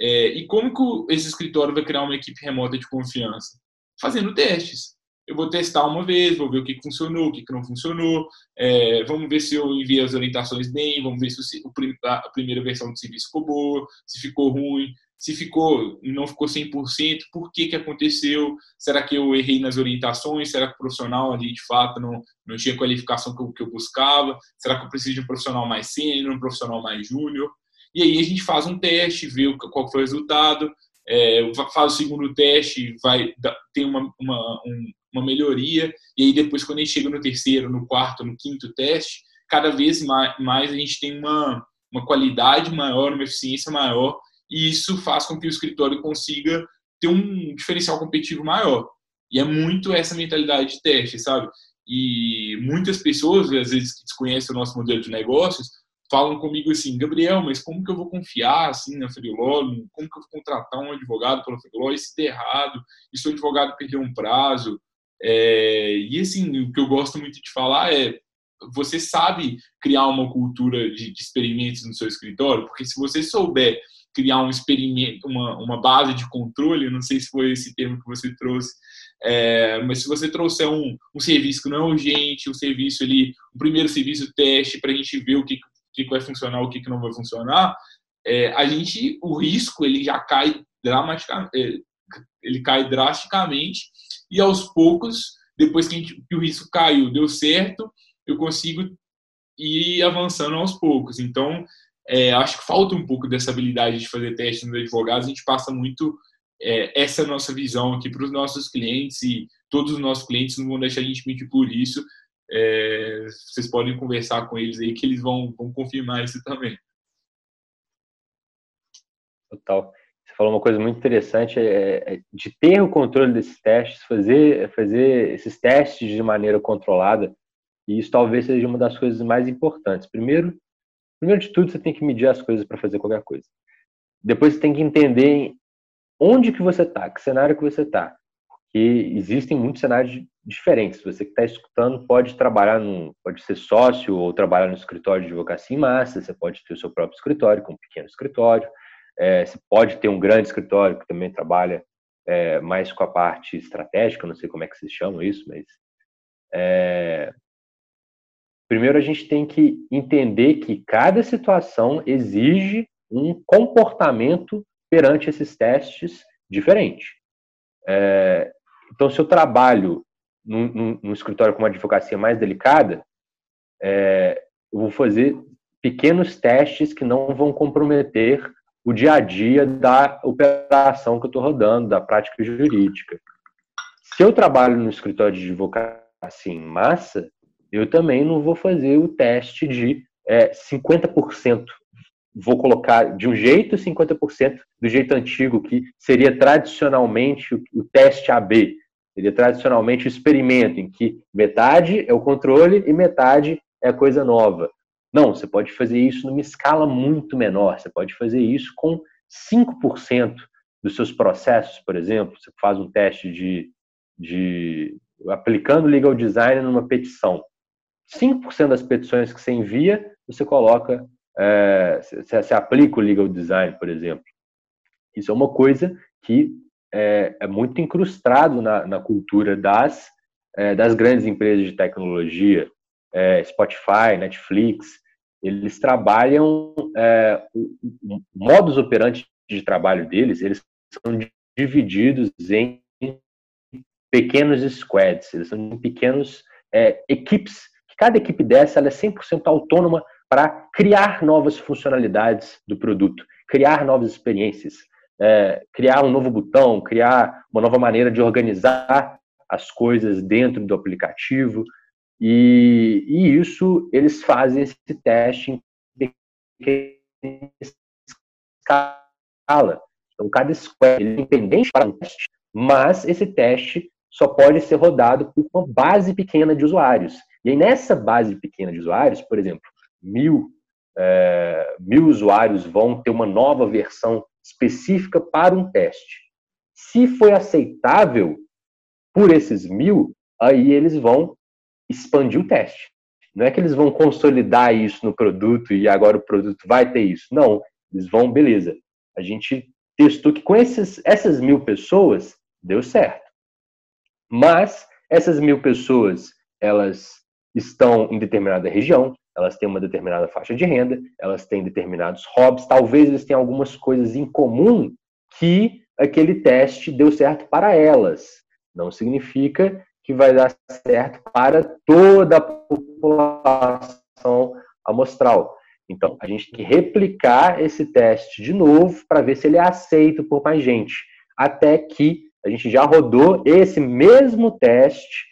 É, e como que esse escritório vai criar uma equipe remota de confiança? Fazendo testes. Eu vou testar uma vez, vou ver o que funcionou, o que não funcionou, é, vamos ver se eu enviei as orientações bem, vamos ver se o, a primeira versão do serviço ficou boa, se ficou ruim, se ficou não ficou 100%, por que que aconteceu? Será que eu errei nas orientações? Será que o profissional ali de fato não, não tinha a qualificação que eu, que eu buscava? Será que eu preciso de um profissional mais sênior, um profissional mais júnior? E aí a gente faz um teste, vê qual foi o resultado, é, faz o segundo teste, vai ter uma, uma, uma melhoria, e aí depois, quando a gente chega no terceiro, no quarto, no quinto teste, cada vez mais, mais a gente tem uma, uma qualidade maior, uma eficiência maior, e isso faz com que o escritório consiga ter um diferencial competitivo maior. E é muito essa mentalidade de teste, sabe? E muitas pessoas, às vezes, que desconhecem o nosso modelo de negócios, falam comigo assim, Gabriel, mas como que eu vou confiar assim na Freeló? Como que eu vou contratar um advogado pela Freeló? E se der errado? E se o advogado perder um prazo? É, e assim, o que eu gosto muito de falar é você sabe criar uma cultura de, de experimentos no seu escritório? Porque se você souber criar um experimento, uma, uma base de controle, não sei se foi esse termo que você trouxe, é, mas se você trouxer um, um serviço que não é urgente, um serviço ali, um primeiro serviço teste para a gente ver o que, que vai funcionar, o que, que não vai funcionar, é, a gente, o risco ele já cai dramaticamente, é, ele cai drasticamente e aos poucos, depois que, gente, que o risco caiu, deu certo, eu consigo ir avançando aos poucos. Então, é, acho que falta um pouco dessa habilidade de fazer testes nos advogados. A gente passa muito é, essa nossa visão aqui para os nossos clientes e todos os nossos clientes não vão deixar a gente mentir por isso. É, vocês podem conversar com eles aí que eles vão, vão confirmar isso também. Total. Você falou uma coisa muito interessante é, é, de ter o controle desses testes, fazer, fazer esses testes de maneira controlada. E isso talvez seja uma das coisas mais importantes. Primeiro, primeiro de tudo, você tem que medir as coisas para fazer qualquer coisa. Depois, você tem que entender onde que você está, que cenário que você está. Porque existem muitos cenários diferentes. Você que está escutando pode trabalhar num, pode ser sócio ou trabalhar no escritório de advocacia em massa. Você pode ter o seu próprio escritório, com um pequeno escritório. É, você pode ter um grande escritório que também trabalha é, mais com a parte estratégica. Não sei como é que se chama isso, mas é, primeiro a gente tem que entender que cada situação exige um comportamento perante esses testes diferente. É, então, se eu trabalho num, num, num, escritório com uma advocacia mais delicada, é, eu vou fazer pequenos testes que não vão comprometer o dia a dia da operação que eu estou rodando, da prática jurídica. Se eu trabalho no escritório de advocacia em massa, eu também não vou fazer o teste de é, 50% vou colocar de um jeito 50% do jeito antigo, que seria tradicionalmente o teste AB, seria tradicionalmente o experimento, em que metade é o controle e metade é a coisa nova. Não, você pode fazer isso numa escala muito menor, você pode fazer isso com 5% dos seus processos, por exemplo, você faz um teste de, de aplicando legal design numa petição. 5% das petições que você envia, você coloca é, se, se aplica o legal design, por exemplo. Isso é uma coisa que é, é muito incrustado na, na cultura das, é, das grandes empresas de tecnologia, é, Spotify, Netflix, eles trabalham, é, o, o modus operandi de trabalho deles, eles são divididos em pequenos squads, eles são pequenos é, equipes, cada equipe dessa ela é 100% autônoma para criar novas funcionalidades do produto, criar novas experiências, é, criar um novo botão, criar uma nova maneira de organizar as coisas dentro do aplicativo. E, e isso eles fazem esse teste em pequena escala. Então, cada square é independente para um teste, mas esse teste só pode ser rodado por uma base pequena de usuários. E aí, nessa base pequena de usuários, por exemplo, mil, é, mil usuários vão ter uma nova versão específica para um teste. Se foi aceitável por esses mil, aí eles vão expandir o teste. Não é que eles vão consolidar isso no produto e agora o produto vai ter isso. Não, eles vão, beleza. A gente testou que com esses, essas mil pessoas deu certo. Mas essas mil pessoas, elas estão em determinada região, elas têm uma determinada faixa de renda, elas têm determinados hobbies, talvez eles tenham algumas coisas em comum que aquele teste deu certo para elas. Não significa que vai dar certo para toda a população amostral. Então, a gente tem que replicar esse teste de novo para ver se ele é aceito por mais gente. Até que a gente já rodou esse mesmo teste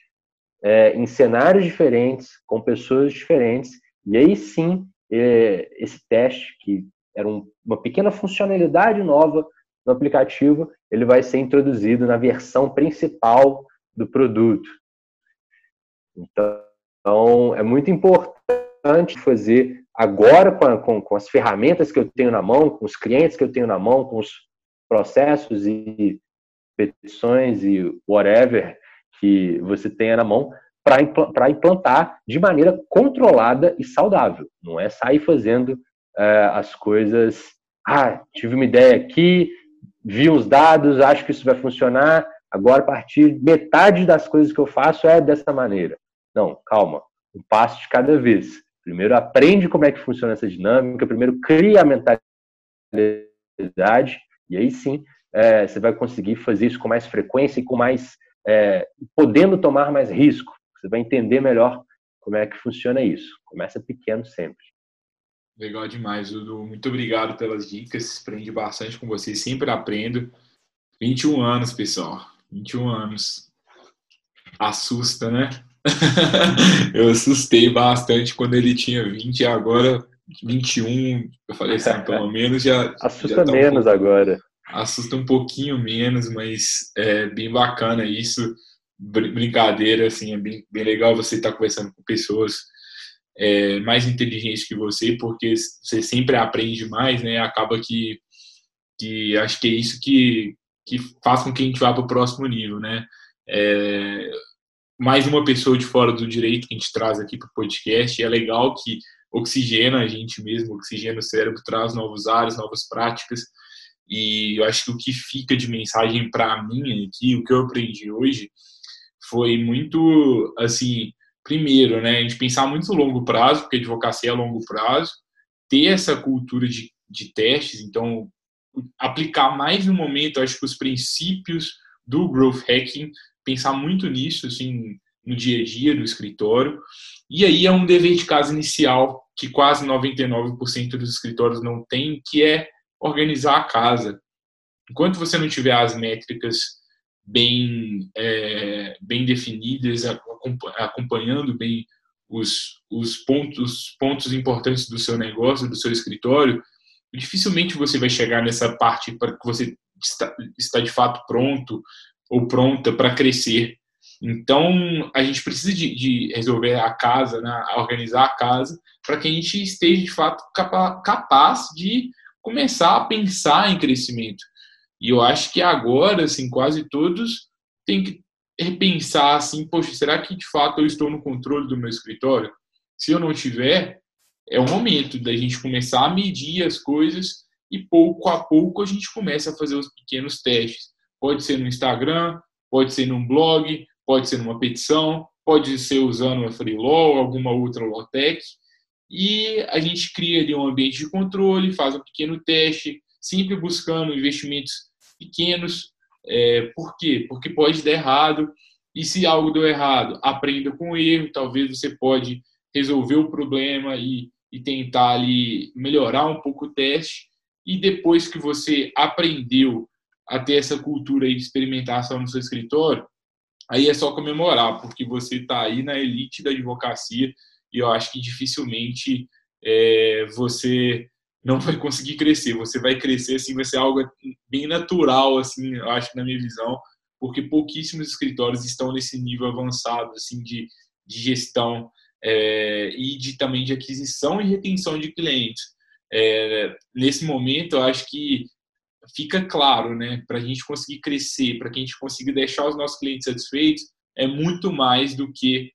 é, em cenários diferentes, com pessoas diferentes, e aí sim, é, esse teste, que era um, uma pequena funcionalidade nova no aplicativo, ele vai ser introduzido na versão principal do produto. Então, é muito importante fazer agora com, com, com, as ferramentas que eu tenho na mão, com os clientes que eu tenho na mão, com os processos e petições e whatever que você tenha na mão para implantar de maneira controlada e saudável. Não é sair fazendo uh, as coisas. Ah, tive uma ideia aqui, vi os dados, acho que isso vai funcionar. Agora, a partir metade das coisas que eu faço é dessa maneira. Não, calma, um passo de cada vez. Primeiro aprende como é que funciona essa dinâmica, primeiro cria a mentalidade, e aí sim é, você vai conseguir fazer isso com mais frequência e com mais é, podendo tomar mais risco. Você vai entender melhor como é que funciona isso. Começa pequeno sempre. Legal demais, Dudu. Muito obrigado pelas dicas. Aprendi bastante com vocês, sempre aprendo. 21 anos, pessoal. 21 anos. Assusta, né? eu assustei bastante quando ele tinha 20 e agora 21. Eu falei assim, pelo menos já. Assusta já tá menos um agora. Assusta um pouquinho menos, mas é bem bacana isso. Brincadeira, assim, é bem, bem legal você estar tá conversando com pessoas é, mais inteligentes que você, porque você sempre aprende mais, né? Acaba que, que acho que é isso que, que faz com que a gente vá para o próximo nível, né? É, mais uma pessoa de fora do direito que a gente traz aqui para o podcast. É legal que oxigena a gente mesmo, oxigena o cérebro, traz novos áreas, novas práticas. E eu acho que o que fica de mensagem para mim aqui, o que eu aprendi hoje, foi muito assim. Primeiro, né, a gente pensar muito no longo prazo, porque advocacia é longo prazo, ter essa cultura de, de testes, então aplicar mais no momento, acho que os princípios do growth hacking pensar muito nisso, assim, no dia a dia do escritório. E aí é um dever de casa inicial que quase 99% dos escritórios não tem, que é organizar a casa. Enquanto você não tiver as métricas bem, é, bem definidas, acompanhando bem os, os pontos, pontos importantes do seu negócio, do seu escritório, dificilmente você vai chegar nessa parte para que você está, está de fato pronto ou pronta para crescer. Então, a gente precisa de, de resolver a casa, né, organizar a casa, para que a gente esteja, de fato, capa capaz de começar a pensar em crescimento. E eu acho que agora, assim, quase todos têm que repensar, assim, poxa, será que, de fato, eu estou no controle do meu escritório? Se eu não tiver, é o momento da gente começar a medir as coisas e, pouco a pouco, a gente começa a fazer os pequenos testes Pode ser no Instagram, pode ser num blog, pode ser numa petição, pode ser usando a Freelaw alguma outra Lawtech. E a gente cria ali um ambiente de controle, faz um pequeno teste, sempre buscando investimentos pequenos. É, por quê? Porque pode dar errado. E se algo deu errado, aprenda com o erro. Talvez você pode resolver o problema e, e tentar ali melhorar um pouco o teste. E depois que você aprendeu a ter essa cultura de experimentação no seu escritório, aí é só comemorar, porque você está aí na elite da advocacia e eu acho que dificilmente é, você não vai conseguir crescer. Você vai crescer assim, vai ser algo bem natural, assim, eu acho na minha visão, porque pouquíssimos escritórios estão nesse nível avançado assim de, de gestão é, e de também de aquisição e retenção de clientes. É, nesse momento, eu acho que fica claro, né? Para a gente conseguir crescer, para que a gente consiga deixar os nossos clientes satisfeitos, é muito mais do que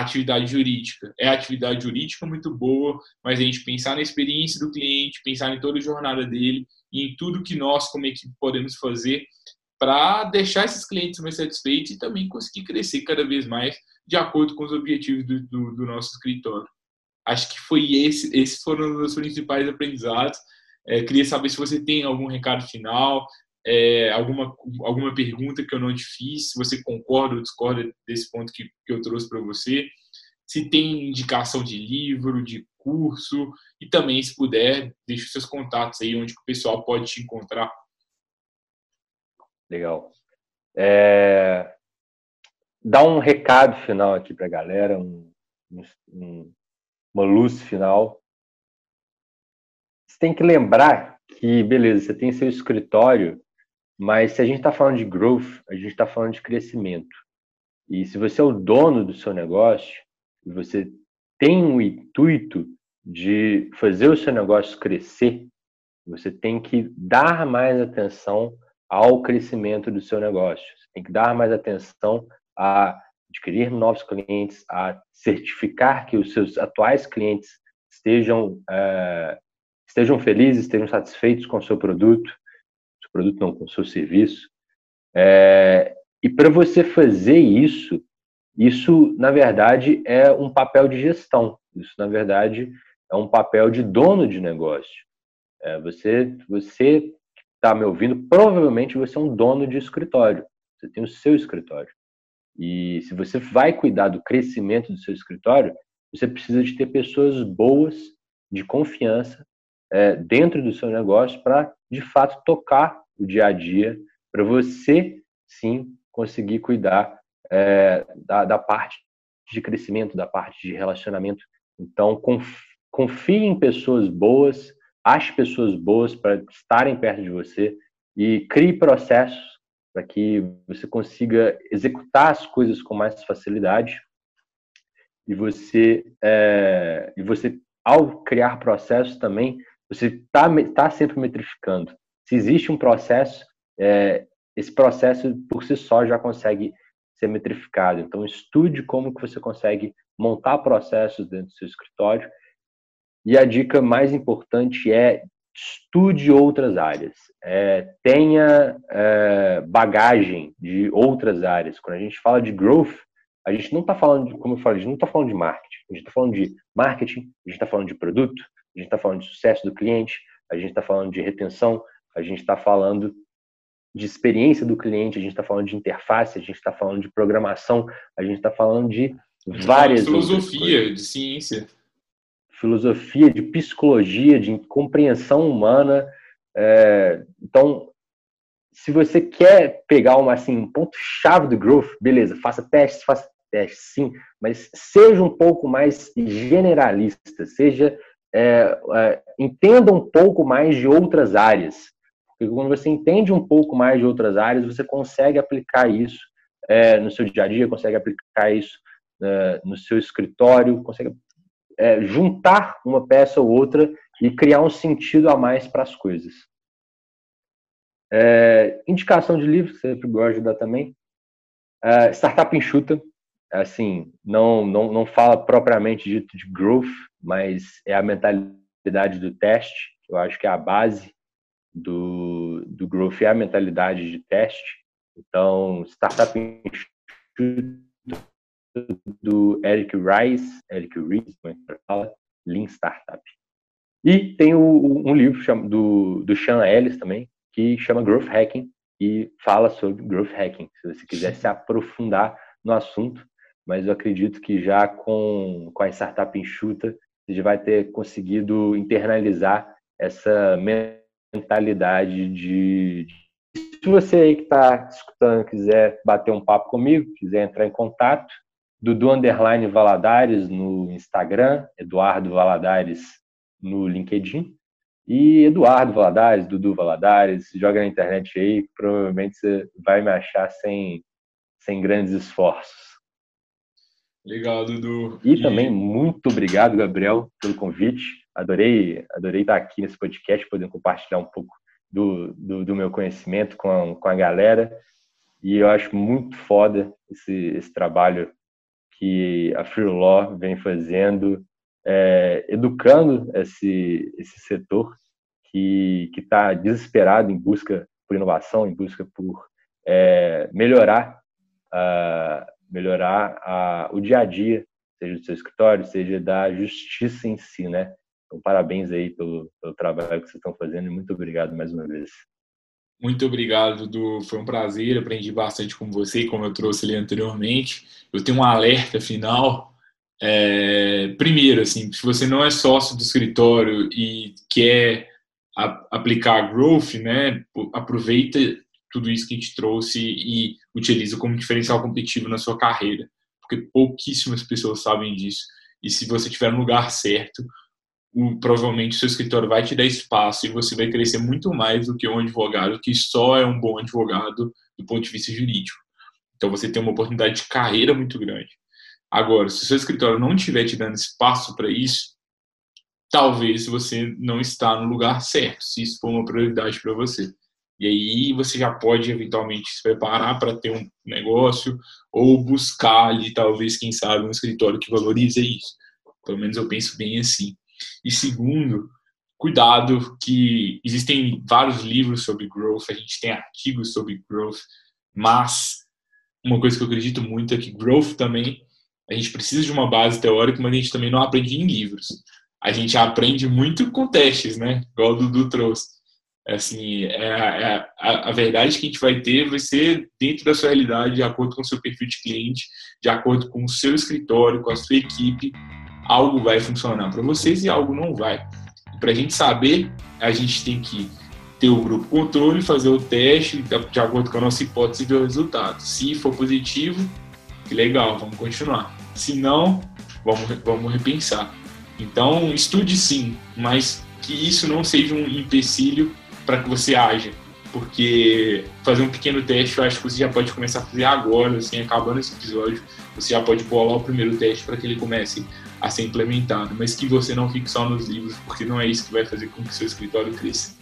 atividade jurídica. É a atividade jurídica muito boa, mas a gente pensar na experiência do cliente, pensar em toda a jornada dele e em tudo que nós, como equipe, podemos fazer para deixar esses clientes mais satisfeitos e também conseguir crescer cada vez mais de acordo com os objetivos do, do, do nosso escritório. Acho que foi esse, esses foram os principais aprendizados. É, queria saber se você tem algum recado final, é, alguma, alguma pergunta que eu não te fiz, se você concorda ou discorda desse ponto que, que eu trouxe para você. Se tem indicação de livro, de curso e também, se puder, deixe seus contatos aí onde o pessoal pode te encontrar. Legal. É... Dá um recado final aqui para a galera, um, um, uma luz final. Você tem que lembrar que, beleza, você tem seu escritório, mas se a gente está falando de growth, a gente está falando de crescimento. E se você é o dono do seu negócio, e você tem o intuito de fazer o seu negócio crescer, você tem que dar mais atenção ao crescimento do seu negócio. Você tem que dar mais atenção a adquirir novos clientes, a certificar que os seus atuais clientes estejam uh, estejam felizes, estejam satisfeitos com o seu produto, produto não com o seu serviço. É, e para você fazer isso, isso, na verdade, é um papel de gestão. Isso, na verdade, é um papel de dono de negócio. É, você, você que está me ouvindo, provavelmente você é um dono de escritório. Você tem o seu escritório. E se você vai cuidar do crescimento do seu escritório, você precisa de ter pessoas boas, de confiança, é, dentro do seu negócio para, de fato, tocar o dia a dia, para você, sim, conseguir cuidar é, da, da, parte de crescimento, da parte de relacionamento. Então, confie em pessoas boas, ache pessoas boas para estarem perto de você e crie processos para que você consiga executar as coisas com mais facilidade e você é, e você ao criar processos também você está tá sempre metrificando se existe um processo é, esse processo por si só já consegue ser metrificado. Então, estude como que você consegue montar processos dentro do seu escritório. E a dica mais importante é estude outras áreas. É, tenha é, bagagem de outras áreas. Quando a gente fala de growth, a gente não está falando, de, como eu falei, a gente não está falando de marketing. A gente está falando de marketing, a gente está falando de produto, a gente está falando de sucesso do cliente, a gente está falando de retenção, a gente está falando de experiência do cliente, a gente está falando de interface, a gente está falando de programação, a gente está falando de várias. Filosofia, de ciência. Filosofia, de psicologia, de compreensão humana. É, então, se você quer pegar uma, assim, um ponto-chave do growth, beleza, faça testes, faça testes, sim, mas seja um pouco mais generalista, seja. É, é, entenda um pouco mais de outras áreas. Porque quando você entende um pouco mais de outras áreas, você consegue aplicar isso é, no seu dia a dia, consegue aplicar isso é, no seu escritório, consegue é, juntar uma peça ou outra e criar um sentido a mais para as coisas. Indicação de livro, que sempre gosto de dar também. Startup Enxuta, assim, não, não, não fala propriamente dito de growth, mas é a mentalidade do teste, eu acho que é a base do, do growth é a mentalidade de teste. Então, Startup do Eric Rice, Eric Ries, como é que fala, Lean Startup. E tem o, um livro do, do Sean Ellis também, que chama Growth Hacking e fala sobre Growth Hacking, se você quiser se aprofundar no assunto. Mas eu acredito que já com, com a startup enxuta, você já vai ter conseguido internalizar essa mentalidade de. Se você aí que está escutando quiser bater um papo comigo, quiser entrar em contato, Dudu Underline Valadares no Instagram, Eduardo Valadares no LinkedIn e Eduardo Valadares, Dudu Valadares, joga na internet aí, provavelmente você vai me achar sem, sem grandes esforços. Legal, Dudu. E, e também muito obrigado, Gabriel, pelo convite. Adorei, adorei estar aqui nesse podcast, podendo compartilhar um pouco do, do, do meu conhecimento com a, com a galera. E eu acho muito foda esse, esse trabalho que a Free Law vem fazendo, é, educando esse, esse setor que está desesperado em busca por inovação, em busca por é, melhorar, uh, melhorar uh, o dia a dia, seja do seu escritório, seja da justiça em si, né? Então, parabéns aí pelo, pelo trabalho que vocês estão fazendo e muito obrigado mais uma vez. Muito obrigado, Dudu. Foi um prazer, aprendi bastante com você, como eu trouxe ali anteriormente. Eu tenho um alerta final. É, primeiro, assim, se você não é sócio do escritório e quer aplicar growth, né, aproveita tudo isso que a gente trouxe e utiliza como diferencial competitivo na sua carreira, porque pouquíssimas pessoas sabem disso. E se você estiver no lugar certo, o, provavelmente seu escritório vai te dar espaço e você vai crescer muito mais do que um advogado que só é um bom advogado do ponto de vista jurídico. Então você tem uma oportunidade de carreira muito grande. Agora, se seu escritório não estiver te dando espaço para isso, talvez você não está no lugar certo, se isso for uma prioridade para você. E aí você já pode eventualmente se preparar para ter um negócio ou buscar ali, talvez, quem sabe, um escritório que valorize isso. Pelo menos eu penso bem assim. E segundo, cuidado que existem vários livros sobre growth, a gente tem artigos sobre growth, mas uma coisa que eu acredito muito é que growth também a gente precisa de uma base teórica, mas a gente também não aprende em livros. A gente aprende muito com testes, né? Igual o Dudu trouxe. É assim, é, é, a, a, verdade que a gente vai ter vai ser dentro da sua realidade, de acordo com o seu perfil de cliente, de acordo com o seu escritório, com a sua equipe, algo vai funcionar para vocês e algo não vai. Para a gente saber, a gente tem que ter o grupo controle, fazer o teste de acordo com a nossa hipótese ver o resultado. Se for positivo, que legal, vamos continuar. Se não, vamos, vamos repensar. Então, estude sim, mas que isso não seja um empecilho para que você haja. Porque fazer um pequeno teste, eu acho que você já pode começar a fazer agora, assim, acabando esse episódio, você já pode bolar o primeiro teste para que ele comece a ser implementado, mas que você não fique só nos livros, porque não é isso que vai fazer com que seu escritório cresça.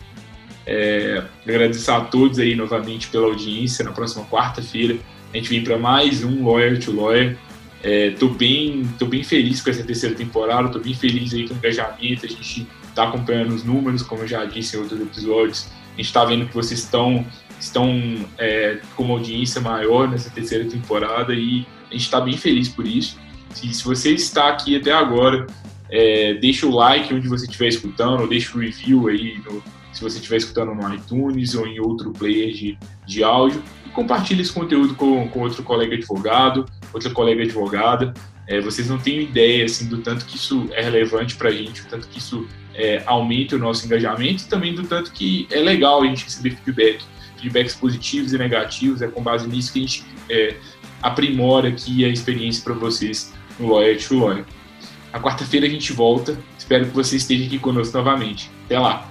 É, agradecer a todos aí novamente pela audiência. Na próxima quarta-feira a gente vem para mais um Lawyer to Lawyer. É, bem, tô bem feliz com essa terceira temporada, estou bem feliz aí com o engajamento. A gente está acompanhando os números, como eu já disse em outros episódios. A gente está vendo que vocês estão, estão é, com uma audiência maior nessa terceira temporada e a gente está bem feliz por isso. Se, se você está aqui até agora, é, deixa o like onde você estiver escutando, deixa o review aí no, se você estiver escutando no iTunes ou em outro player de, de áudio. E compartilhe esse conteúdo com, com outro colega advogado, outra colega advogada. É, vocês não têm ideia assim, do tanto que isso é relevante para a gente, do tanto que isso é, aumenta o nosso engajamento e também do tanto que é legal a gente receber feedback, feedbacks positivos e negativos. É com base nisso que a gente é, aprimora aqui a experiência para vocês no Lawyer to Lawyer. Na quarta-feira a gente volta. Espero que você esteja aqui conosco novamente. Até lá!